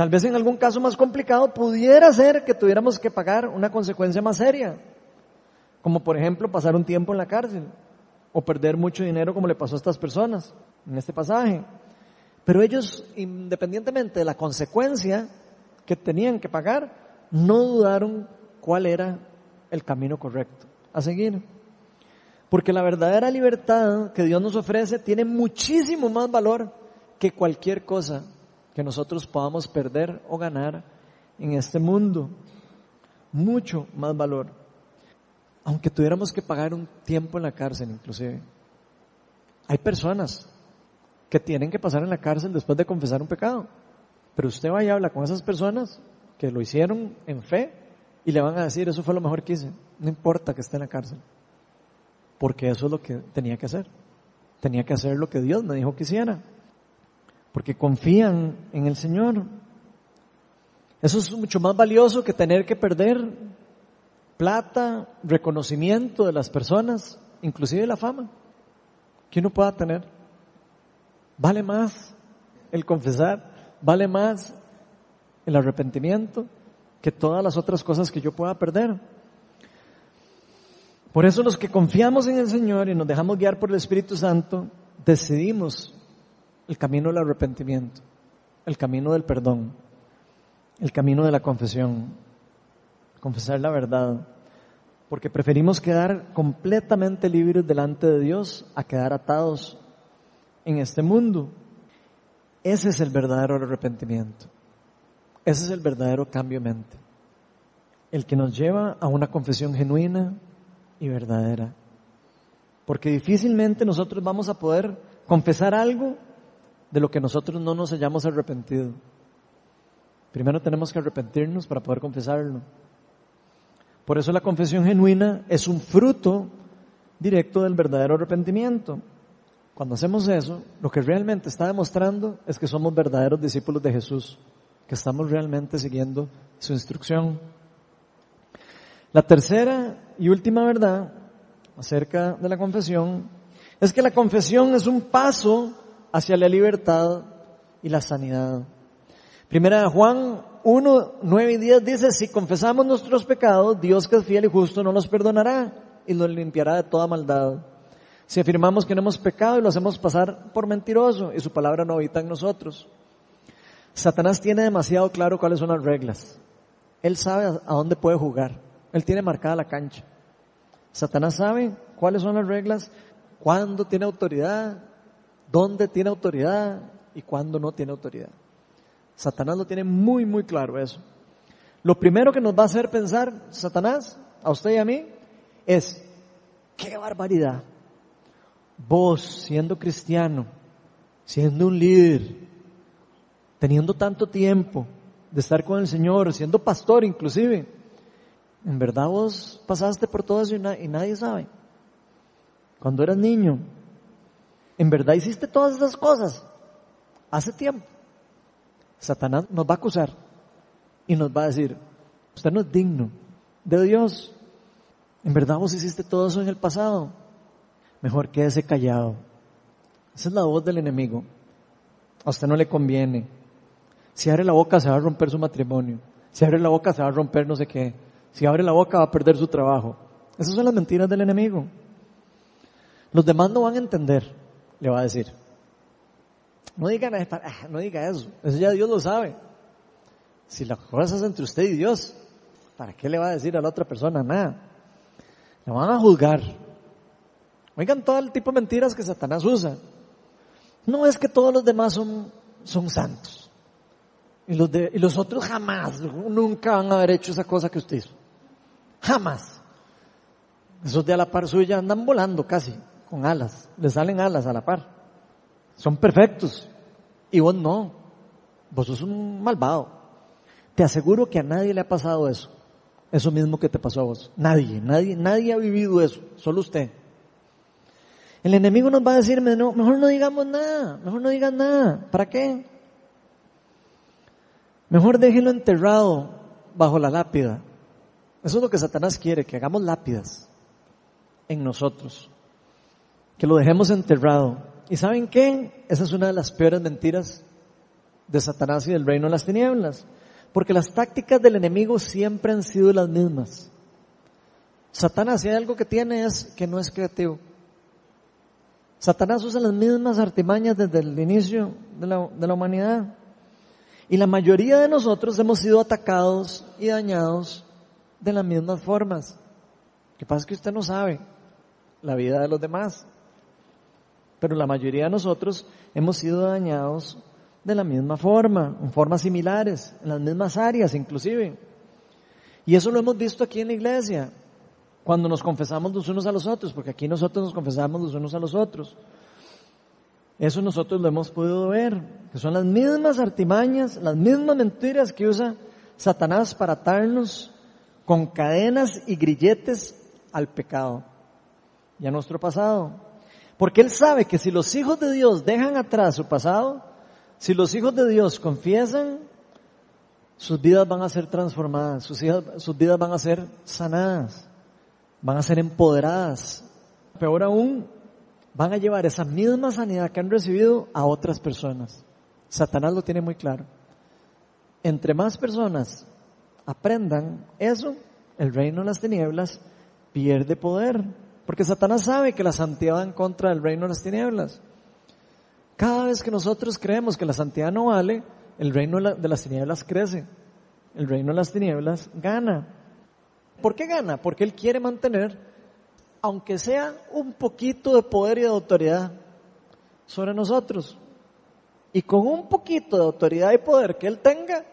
Tal vez en algún caso más complicado pudiera ser que tuviéramos que pagar una consecuencia más seria. Como por ejemplo pasar un tiempo en la cárcel o perder mucho dinero como le pasó a estas personas en este pasaje. Pero ellos, independientemente de la consecuencia que tenían que pagar, no dudaron cuál era el camino correcto a seguir. Porque la verdadera libertad que Dios nos ofrece tiene muchísimo más valor que cualquier cosa que nosotros podamos perder o ganar en este mundo. Mucho más valor. Aunque tuviéramos que pagar un tiempo en la cárcel inclusive. Hay personas que tienen que pasar en la cárcel después de confesar un pecado. Pero usted va y habla con esas personas que lo hicieron en fe y le van a decir, eso fue lo mejor que hice. No importa que esté en la cárcel. Porque eso es lo que tenía que hacer. Tenía que hacer lo que Dios me dijo que hiciera. Porque confían en el Señor. Eso es mucho más valioso que tener que perder plata, reconocimiento de las personas, inclusive la fama que uno pueda tener. Vale más el confesar, vale más el arrepentimiento que todas las otras cosas que yo pueda perder. Por eso los que confiamos en el Señor y nos dejamos guiar por el Espíritu Santo, decidimos el camino del arrepentimiento, el camino del perdón, el camino de la confesión, confesar la verdad, porque preferimos quedar completamente libres delante de Dios a quedar atados en este mundo. Ese es el verdadero arrepentimiento. Ese es el verdadero cambio de mente. El que nos lleva a una confesión genuina y verdadera. Porque difícilmente nosotros vamos a poder confesar algo de lo que nosotros no nos hayamos arrepentido. Primero tenemos que arrepentirnos para poder confesarlo. Por eso la confesión genuina es un fruto directo del verdadero arrepentimiento. Cuando hacemos eso, lo que realmente está demostrando es que somos verdaderos discípulos de Jesús, que estamos realmente siguiendo su instrucción. La tercera y última verdad acerca de la confesión es que la confesión es un paso hacia la libertad y la sanidad. Primera Juan 1, 9 y 10 dice, si confesamos nuestros pecados, Dios que es fiel y justo no nos perdonará y nos limpiará de toda maldad. Si afirmamos que no hemos pecado y lo hacemos pasar por mentiroso y su palabra no habita en nosotros. Satanás tiene demasiado claro cuáles son las reglas. Él sabe a dónde puede jugar. Él tiene marcada la cancha. Satanás sabe cuáles son las reglas, cuándo tiene autoridad, dónde tiene autoridad y cuándo no tiene autoridad. Satanás lo tiene muy, muy claro eso. Lo primero que nos va a hacer pensar Satanás, a usted y a mí, es, qué barbaridad. Vos, siendo cristiano, siendo un líder, teniendo tanto tiempo de estar con el Señor, siendo pastor inclusive, en verdad vos pasaste por todo eso y, y nadie sabe. Cuando eras niño, en verdad hiciste todas esas cosas hace tiempo. Satanás nos va a acusar y nos va a decir, usted no es digno de Dios. En verdad vos hiciste todo eso en el pasado. Mejor quédese callado. Esa es la voz del enemigo. A usted no le conviene. Si abre la boca se va a romper su matrimonio. Si abre la boca se va a romper no sé qué. Si abre la boca va a perder su trabajo. Esas son las mentiras del enemigo. Los demás no van a entender, le va a decir. No digan, ah, no diga eso, eso ya Dios lo sabe. Si las cosas entre usted y Dios, ¿para qué le va a decir a la otra persona nada? Le van a juzgar. Oigan todo el tipo de mentiras que Satanás usa. No es que todos los demás son, son santos. Y los, de, y los otros jamás, nunca van a haber hecho esa cosa que usted hizo. Jamás. Esos de a la par suya andan volando casi, con alas. Les salen alas a la par. Son perfectos. Y vos no. Vos sos un malvado. Te aseguro que a nadie le ha pasado eso. Eso mismo que te pasó a vos. Nadie, nadie, nadie ha vivido eso. Solo usted. El enemigo nos va a decir, no, mejor no digamos nada, mejor no digas nada. ¿Para qué? Mejor déjelo enterrado bajo la lápida. Eso es lo que Satanás quiere, que hagamos lápidas en nosotros. Que lo dejemos enterrado. ¿Y saben qué? Esa es una de las peores mentiras de Satanás y del reino de las tinieblas. Porque las tácticas del enemigo siempre han sido las mismas. Satanás, si hay algo que tiene es que no es creativo. Satanás usa las mismas artimañas desde el inicio de la, de la humanidad. Y la mayoría de nosotros hemos sido atacados y dañados de las mismas formas. Lo pasa es que usted no sabe la vida de los demás pero la mayoría de nosotros hemos sido dañados de la misma forma, en formas similares, en las mismas áreas inclusive. Y eso lo hemos visto aquí en la iglesia, cuando nos confesamos los unos a los otros, porque aquí nosotros nos confesamos los unos a los otros. Eso nosotros lo hemos podido ver, que son las mismas artimañas, las mismas mentiras que usa Satanás para atarnos con cadenas y grilletes al pecado y a nuestro pasado. Porque Él sabe que si los hijos de Dios dejan atrás su pasado, si los hijos de Dios confiesan, sus vidas van a ser transformadas, sus, sus vidas van a ser sanadas, van a ser empoderadas. Peor aún, van a llevar esa misma sanidad que han recibido a otras personas. Satanás lo tiene muy claro. Entre más personas aprendan eso, el reino de las tinieblas pierde poder. Porque Satanás sabe que la santidad va en contra del reino de las tinieblas. Cada vez que nosotros creemos que la santidad no vale, el reino de las tinieblas crece. El reino de las tinieblas gana. ¿Por qué gana? Porque Él quiere mantener, aunque sea un poquito de poder y de autoridad sobre nosotros. Y con un poquito de autoridad y poder que Él tenga,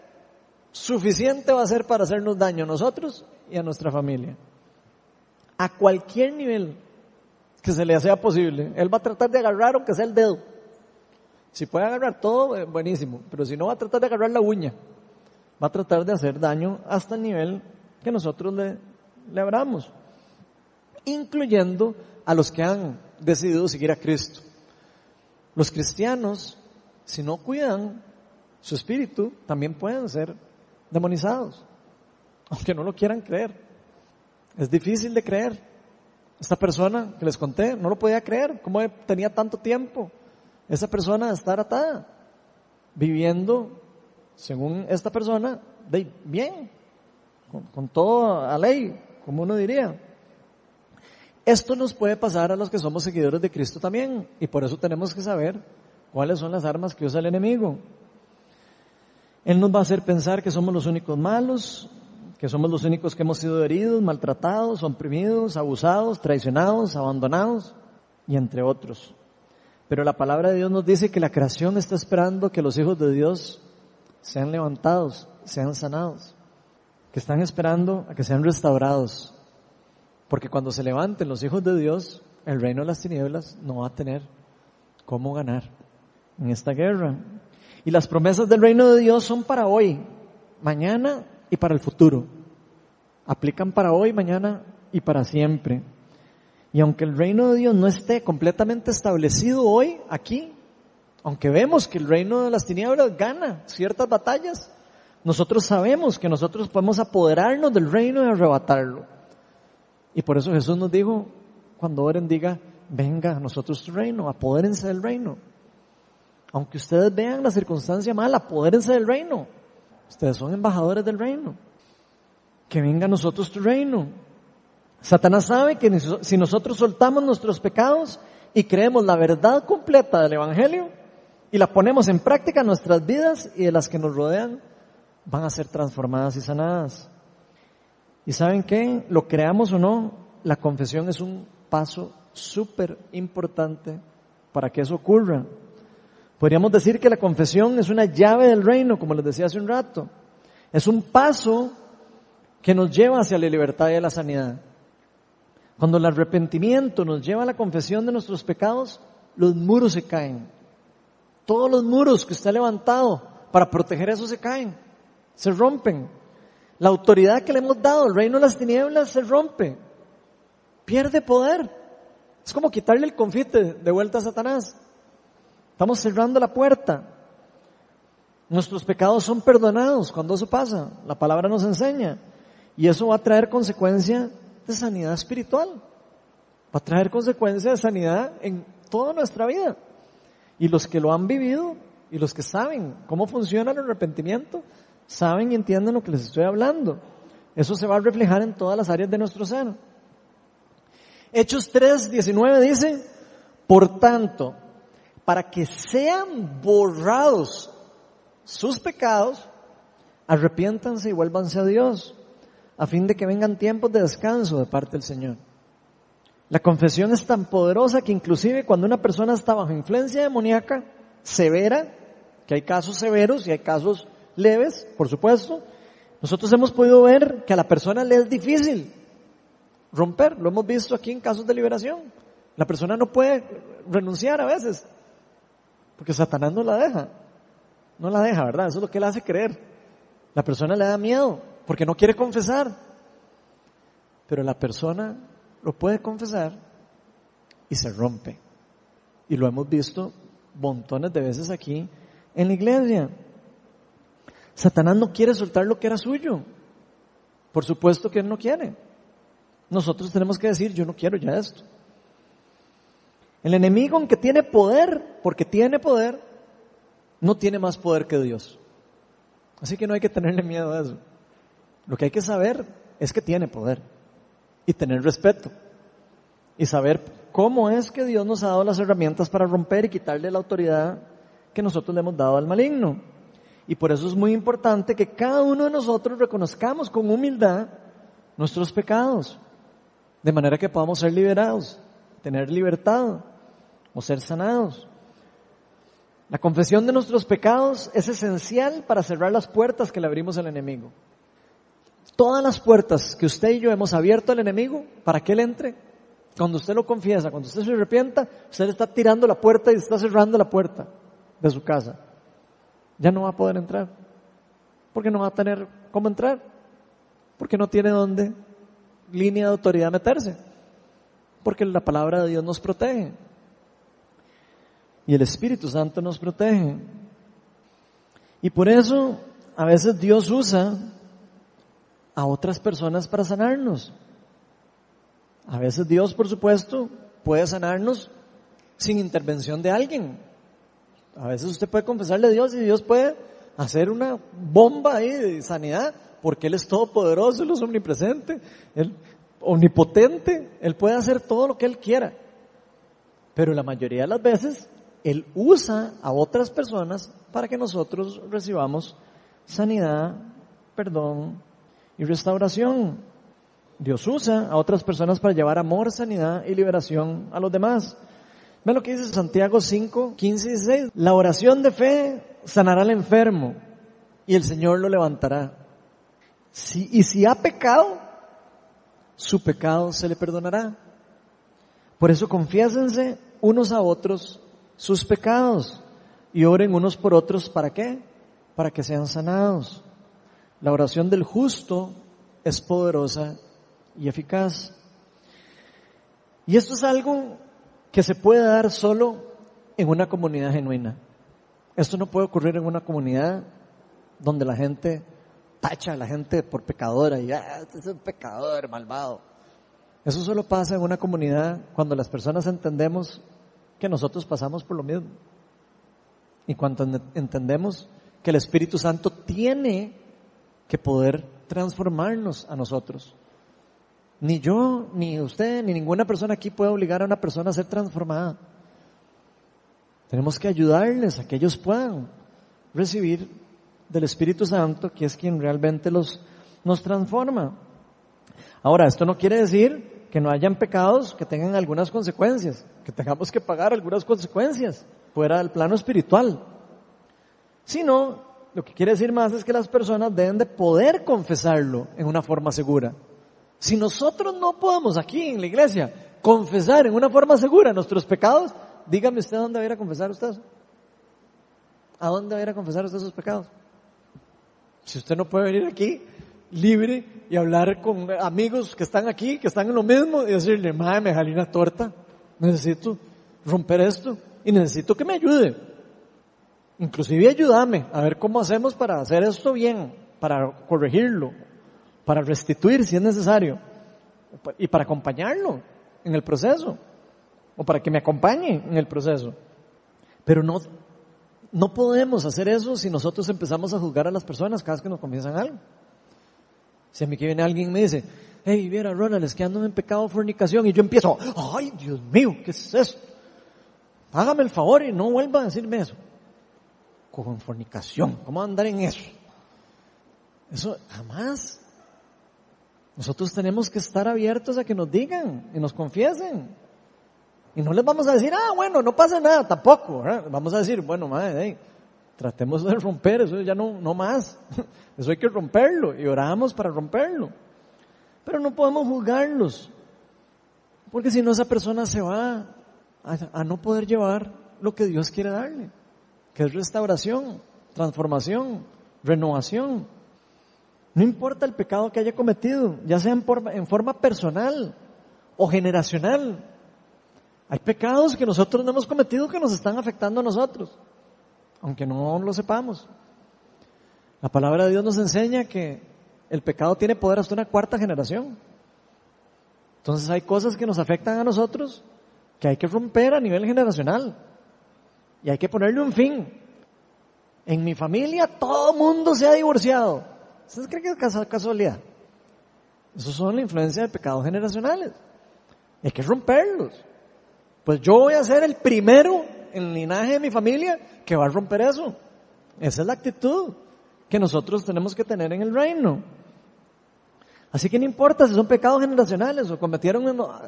suficiente va a ser para hacernos daño a nosotros y a nuestra familia a cualquier nivel que se le sea posible. Él va a tratar de agarrar aunque sea el dedo. Si puede agarrar todo, eh, buenísimo, pero si no va a tratar de agarrar la uña, va a tratar de hacer daño hasta el nivel que nosotros le, le abramos, incluyendo a los que han decidido seguir a Cristo. Los cristianos, si no cuidan su espíritu, también pueden ser demonizados, aunque no lo quieran creer. Es difícil de creer, Esta persona que les conté, no lo podía creer, cómo tenía tanto tiempo esa persona estar atada, viviendo, según esta persona, de bien, con, con toda la ley, como uno diría. Esto nos puede pasar a los que somos seguidores de Cristo también, y por eso tenemos que saber cuáles son las armas que usa el enemigo. Él nos va a hacer pensar que somos los únicos malos, que somos los únicos que hemos sido heridos, maltratados, oprimidos, abusados, traicionados, abandonados y entre otros. Pero la palabra de Dios nos dice que la creación está esperando que los hijos de Dios sean levantados, sean sanados, que están esperando a que sean restaurados. Porque cuando se levanten los hijos de Dios, el reino de las tinieblas no va a tener cómo ganar en esta guerra. Y las promesas del reino de Dios son para hoy, mañana y para el futuro. Aplican para hoy, mañana y para siempre. Y aunque el reino de Dios no esté completamente establecido hoy, aquí, aunque vemos que el reino de las tinieblas gana ciertas batallas, nosotros sabemos que nosotros podemos apoderarnos del reino y arrebatarlo. Y por eso Jesús nos dijo, cuando oren, diga, venga a nosotros tu reino, apodérense del reino. Aunque ustedes vean la circunstancia mala, apodérense del reino. Ustedes son embajadores del reino. Que venga a nosotros tu reino. Satanás sabe que si nosotros soltamos nuestros pecados y creemos la verdad completa del Evangelio y la ponemos en práctica nuestras vidas y de las que nos rodean, van a ser transformadas y sanadas. ¿Y saben qué? Lo creamos o no, la confesión es un paso súper importante para que eso ocurra. Podríamos decir que la confesión es una llave del reino, como les decía hace un rato. Es un paso que nos lleva hacia la libertad y la sanidad. Cuando el arrepentimiento nos lleva a la confesión de nuestros pecados, los muros se caen. Todos los muros que usted ha levantado para proteger eso se caen, se rompen. La autoridad que le hemos dado, el reino de las tinieblas, se rompe. Pierde poder. Es como quitarle el confite de vuelta a Satanás. Estamos cerrando la puerta. Nuestros pecados son perdonados cuando eso pasa. La palabra nos enseña. Y eso va a traer consecuencia de sanidad espiritual. Va a traer consecuencia de sanidad en toda nuestra vida. Y los que lo han vivido y los que saben cómo funciona el arrepentimiento, saben y entienden lo que les estoy hablando. Eso se va a reflejar en todas las áreas de nuestro ser. Hechos 3, 19 dice, por tanto, para que sean borrados sus pecados, arrepiéntanse y vuélvanse a Dios, a fin de que vengan tiempos de descanso de parte del Señor. La confesión es tan poderosa que inclusive cuando una persona está bajo influencia demoníaca severa, que hay casos severos y hay casos leves, por supuesto, nosotros hemos podido ver que a la persona le es difícil romper, lo hemos visto aquí en casos de liberación. La persona no puede renunciar a veces, porque Satanás no la deja. No la deja, ¿verdad? Eso es lo que él hace creer. La persona le da miedo porque no quiere confesar. Pero la persona lo puede confesar y se rompe. Y lo hemos visto montones de veces aquí en la iglesia. Satanás no quiere soltar lo que era suyo. Por supuesto que él no quiere. Nosotros tenemos que decir, yo no quiero ya esto. El enemigo, aunque tiene poder, porque tiene poder, no tiene más poder que Dios. Así que no hay que tenerle miedo a eso. Lo que hay que saber es que tiene poder y tener respeto y saber cómo es que Dios nos ha dado las herramientas para romper y quitarle la autoridad que nosotros le hemos dado al maligno. Y por eso es muy importante que cada uno de nosotros reconozcamos con humildad nuestros pecados, de manera que podamos ser liberados, tener libertad o ser sanados. La confesión de nuestros pecados es esencial para cerrar las puertas que le abrimos al enemigo. Todas las puertas que usted y yo hemos abierto al enemigo para que él entre, cuando usted lo confiesa, cuando usted se arrepienta, usted está tirando la puerta y está cerrando la puerta de su casa. Ya no va a poder entrar. Porque no va a tener cómo entrar. Porque no tiene dónde línea de autoridad meterse. Porque la palabra de Dios nos protege. Y el Espíritu Santo nos protege. Y por eso a veces Dios usa a otras personas para sanarnos. A veces Dios, por supuesto, puede sanarnos sin intervención de alguien. A veces usted puede confesarle a Dios y Dios puede hacer una bomba ahí de sanidad porque Él es todopoderoso, Él es omnipresente, Él omnipotente, Él puede hacer todo lo que Él quiera. Pero la mayoría de las veces Él usa a otras personas para que nosotros recibamos sanidad, perdón y restauración. Dios usa a otras personas para llevar amor, sanidad y liberación a los demás. Vean lo que dice Santiago 5, 15 y 16. La oración de fe sanará al enfermo y el Señor lo levantará. Y si ha pecado, su pecado se le perdonará. Por eso confiésense unos a otros sus pecados y oren unos por otros para qué? Para que sean sanados. La oración del justo es poderosa y eficaz. Y esto es algo que se puede dar solo en una comunidad genuina. Esto no puede ocurrir en una comunidad donde la gente tacha a la gente por pecadora y ah, este es un pecador malvado. Eso solo pasa en una comunidad cuando las personas entendemos que nosotros pasamos por lo mismo. Y cuando entendemos que el Espíritu Santo tiene que poder transformarnos a nosotros. Ni yo, ni usted, ni ninguna persona aquí puede obligar a una persona a ser transformada. Tenemos que ayudarles a que ellos puedan recibir del Espíritu Santo, que es quien realmente los, nos transforma. Ahora, esto no quiere decir que no hayan pecados que tengan algunas consecuencias, que tengamos que pagar algunas consecuencias fuera del plano espiritual. Sino, lo que quiere decir más es que las personas deben de poder confesarlo en una forma segura. Si nosotros no podemos aquí en la iglesia confesar en una forma segura nuestros pecados, dígame usted dónde va a ir a confesar usted. ¿A dónde va a ir a confesar usted sus pecados? Si usted no puede venir aquí libre y hablar con amigos que están aquí, que están en lo mismo, y decirle, madre, me jalé una torta, necesito romper esto y necesito que me ayude. Inclusive ayúdame a ver cómo hacemos para hacer esto bien, para corregirlo, para restituir si es necesario, y para acompañarlo en el proceso, o para que me acompañe en el proceso. Pero no no podemos hacer eso si nosotros empezamos a juzgar a las personas cada vez que nos comienzan algo. Mí que viene alguien y me dice, hey, viera Ronald, es que ando en pecado de fornicación y yo empiezo, ay, Dios mío, ¿qué es eso? Hágame el favor y no vuelva a decirme eso. Con fornicación, ¿cómo andar en eso? Eso jamás. Nosotros tenemos que estar abiertos a que nos digan y nos confiesen. Y no les vamos a decir, ah, bueno, no pasa nada, tampoco. Vamos a decir, bueno, madre, tratemos de romper, eso ya no, no más. <laughs> Eso hay que romperlo y oramos para romperlo. Pero no podemos juzgarlos. Porque si no, esa persona se va a, no poder llevar lo que Dios quiere darle, que es restauración, transformación, renovación. No importa el pecado que haya cometido, ya sea en en forma personal o generacional. Hay pecados que nosotros no hemos cometido que nos están afectando a nosotros, aunque no lo sepamos. La palabra de Dios nos enseña que el pecado tiene poder hasta una cuarta generación. Entonces hay cosas que nos afectan a nosotros que hay que romper a nivel generacional y hay que ponerle un fin. En mi familia todo mundo se ha divorciado. ¿Ustedes creen que es casualidad? Esos son la influencia de pecados generacionales. Hay que romperlos. Pues yo voy a ser el primero el linaje de mi familia que va a romper eso. Esa es la actitud que nosotros tenemos que tener en el reino. Así que no importa si son pecados generacionales o cometieron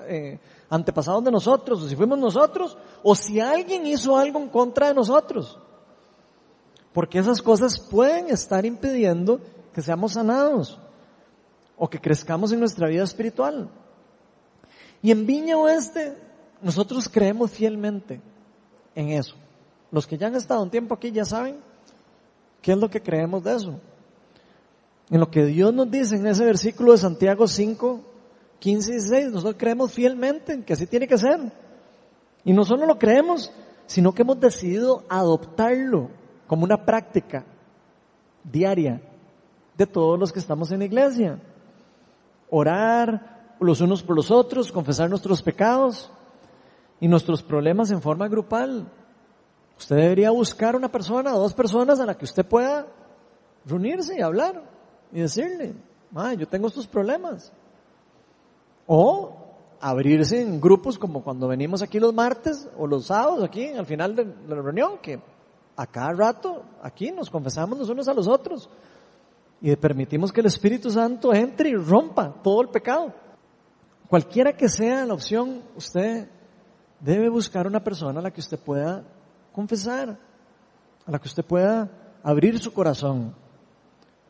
eh, antepasados de nosotros, o si fuimos nosotros, o si alguien hizo algo en contra de nosotros. Porque esas cosas pueden estar impidiendo que seamos sanados o que crezcamos en nuestra vida espiritual. Y en Viña Oeste nosotros creemos fielmente en eso. Los que ya han estado un tiempo aquí ya saben qué es lo que creemos de eso. En lo que Dios nos dice en ese versículo de Santiago 5, 15 y 16, nosotros creemos fielmente en que así tiene que ser. Y no solo lo creemos, sino que hemos decidido adoptarlo como una práctica diaria de todos los que estamos en la iglesia. Orar, los unos por los otros, confesar nuestros pecados y nuestros problemas en forma grupal. Usted debería buscar una persona o dos personas a la que usted pueda reunirse y hablar y decirle, yo tengo estos problemas. O abrirse en grupos como cuando venimos aquí los martes o los sábados aquí al final de la reunión, que a cada rato aquí nos confesamos los unos a los otros y permitimos que el Espíritu Santo entre y rompa todo el pecado. Cualquiera que sea la opción, usted debe buscar una persona a la que usted pueda confesar, a la que usted pueda abrir su corazón,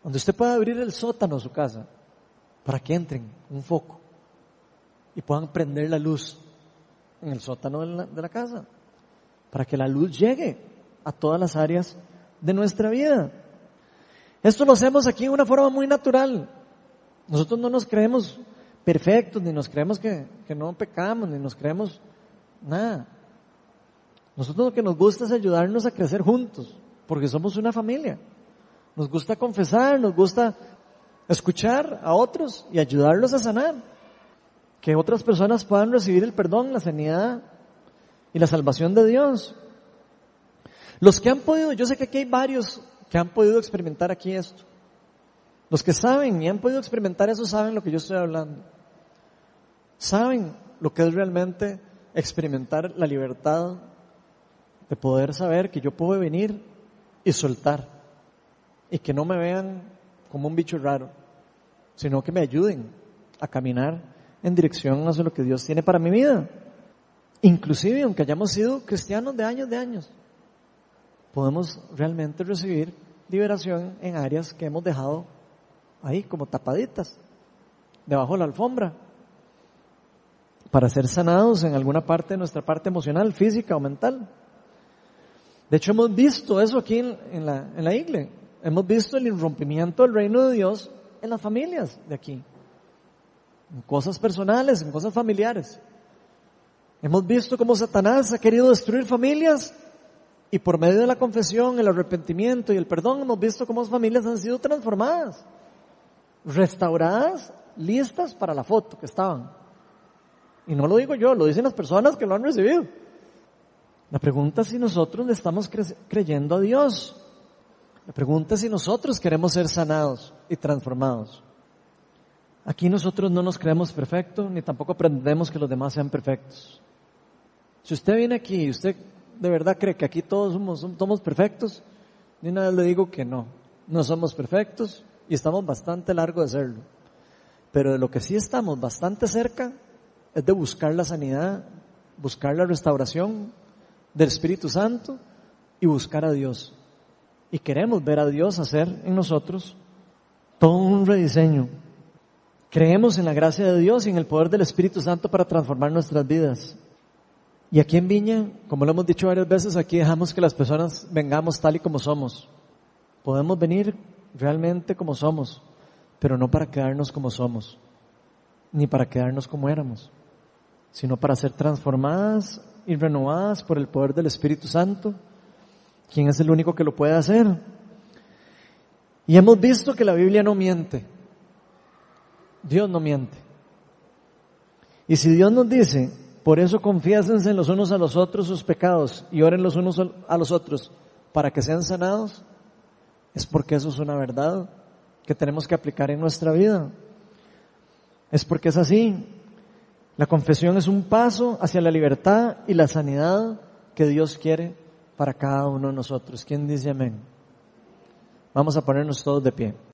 donde usted pueda abrir el sótano de su casa para que entren un foco y puedan prender la luz en el sótano de la, casa, para que la luz llegue a todas las áreas de nuestra vida. Esto lo hacemos aquí de una forma muy natural. Nosotros no nos creemos perfectos, ni nos creemos que no pecamos, ni nos creemos nada. Nosotros lo que nos gusta es ayudarnos a crecer juntos, porque somos una familia. Nos gusta confesar, nos gusta escuchar a otros y ayudarlos a sanar. Que otras personas puedan recibir el perdón, la sanidad y la salvación de Dios. Los que han podido, yo sé que aquí hay varios que han podido experimentar aquí esto. Los que saben y han podido experimentar eso saben lo que yo estoy hablando. Saben lo que es realmente experimentar la libertad de poder saber que yo puedo venir y soltar y que no me vean como un bicho raro, sino que me ayuden a caminar en dirección hacia lo que Dios tiene para mi vida. Inclusive, aunque hayamos sido cristianos de años de años podemos realmente recibir liberación en áreas que hemos dejado ahí como tapaditas, debajo de la alfombra, para ser sanados en alguna parte de nuestra parte emocional, física o mental. De hecho, hemos visto eso aquí en, la, en la iglesia. Hemos visto el irrumpimiento del reino de Dios en las familias de aquí. En cosas personales, en cosas familiares. Hemos visto cómo Satanás ha querido destruir familias y por medio de la confesión, el arrepentimiento y el perdón hemos visto cómo las familias han sido transformadas, restauradas, listas para la foto que estaban. Y no lo digo yo, lo dicen las personas que lo han recibido. La pregunta es si nosotros le estamos creyendo a Dios. La pregunta es si nosotros queremos ser sanados y transformados. Aquí nosotros no nos creemos perfectos, ni tampoco pretendemos que los demás sean perfectos. Si usted viene aquí y usted de verdad cree que aquí todos somos, somos perfectos, ni una vez le digo que no, no somos perfectos y estamos bastante largo de serlo. Pero de lo que sí estamos bastante cerca es de buscar la sanidad, buscar la restauración del Espíritu Santo y buscar a Dios. Y queremos ver a Dios hacer en nosotros todo un rediseño. Creemos en la gracia de Dios y en el poder del Espíritu Santo para transformar nuestras vidas. Y aquí en Viña, como lo hemos dicho varias veces, aquí dejamos que las personas vengamos tal y como somos. Podemos venir realmente como somos, pero no para quedarnos como somos, ni para quedarnos como éramos, sino para ser transformadas y renovadas por el poder del Espíritu Santo, quien es el único que lo puede hacer. Y hemos visto que la Biblia no miente. Dios no miente. Y si Dios nos dice por eso confiésense los unos a los otros sus pecados y oren los unos a los otros para que sean sanados. Es porque eso es una verdad que tenemos que aplicar en nuestra vida. Es porque es así. La confesión es un paso hacia la libertad y la sanidad que Dios quiere para cada uno de nosotros. ¿Quién dice amén? Vamos a ponernos todos de pie.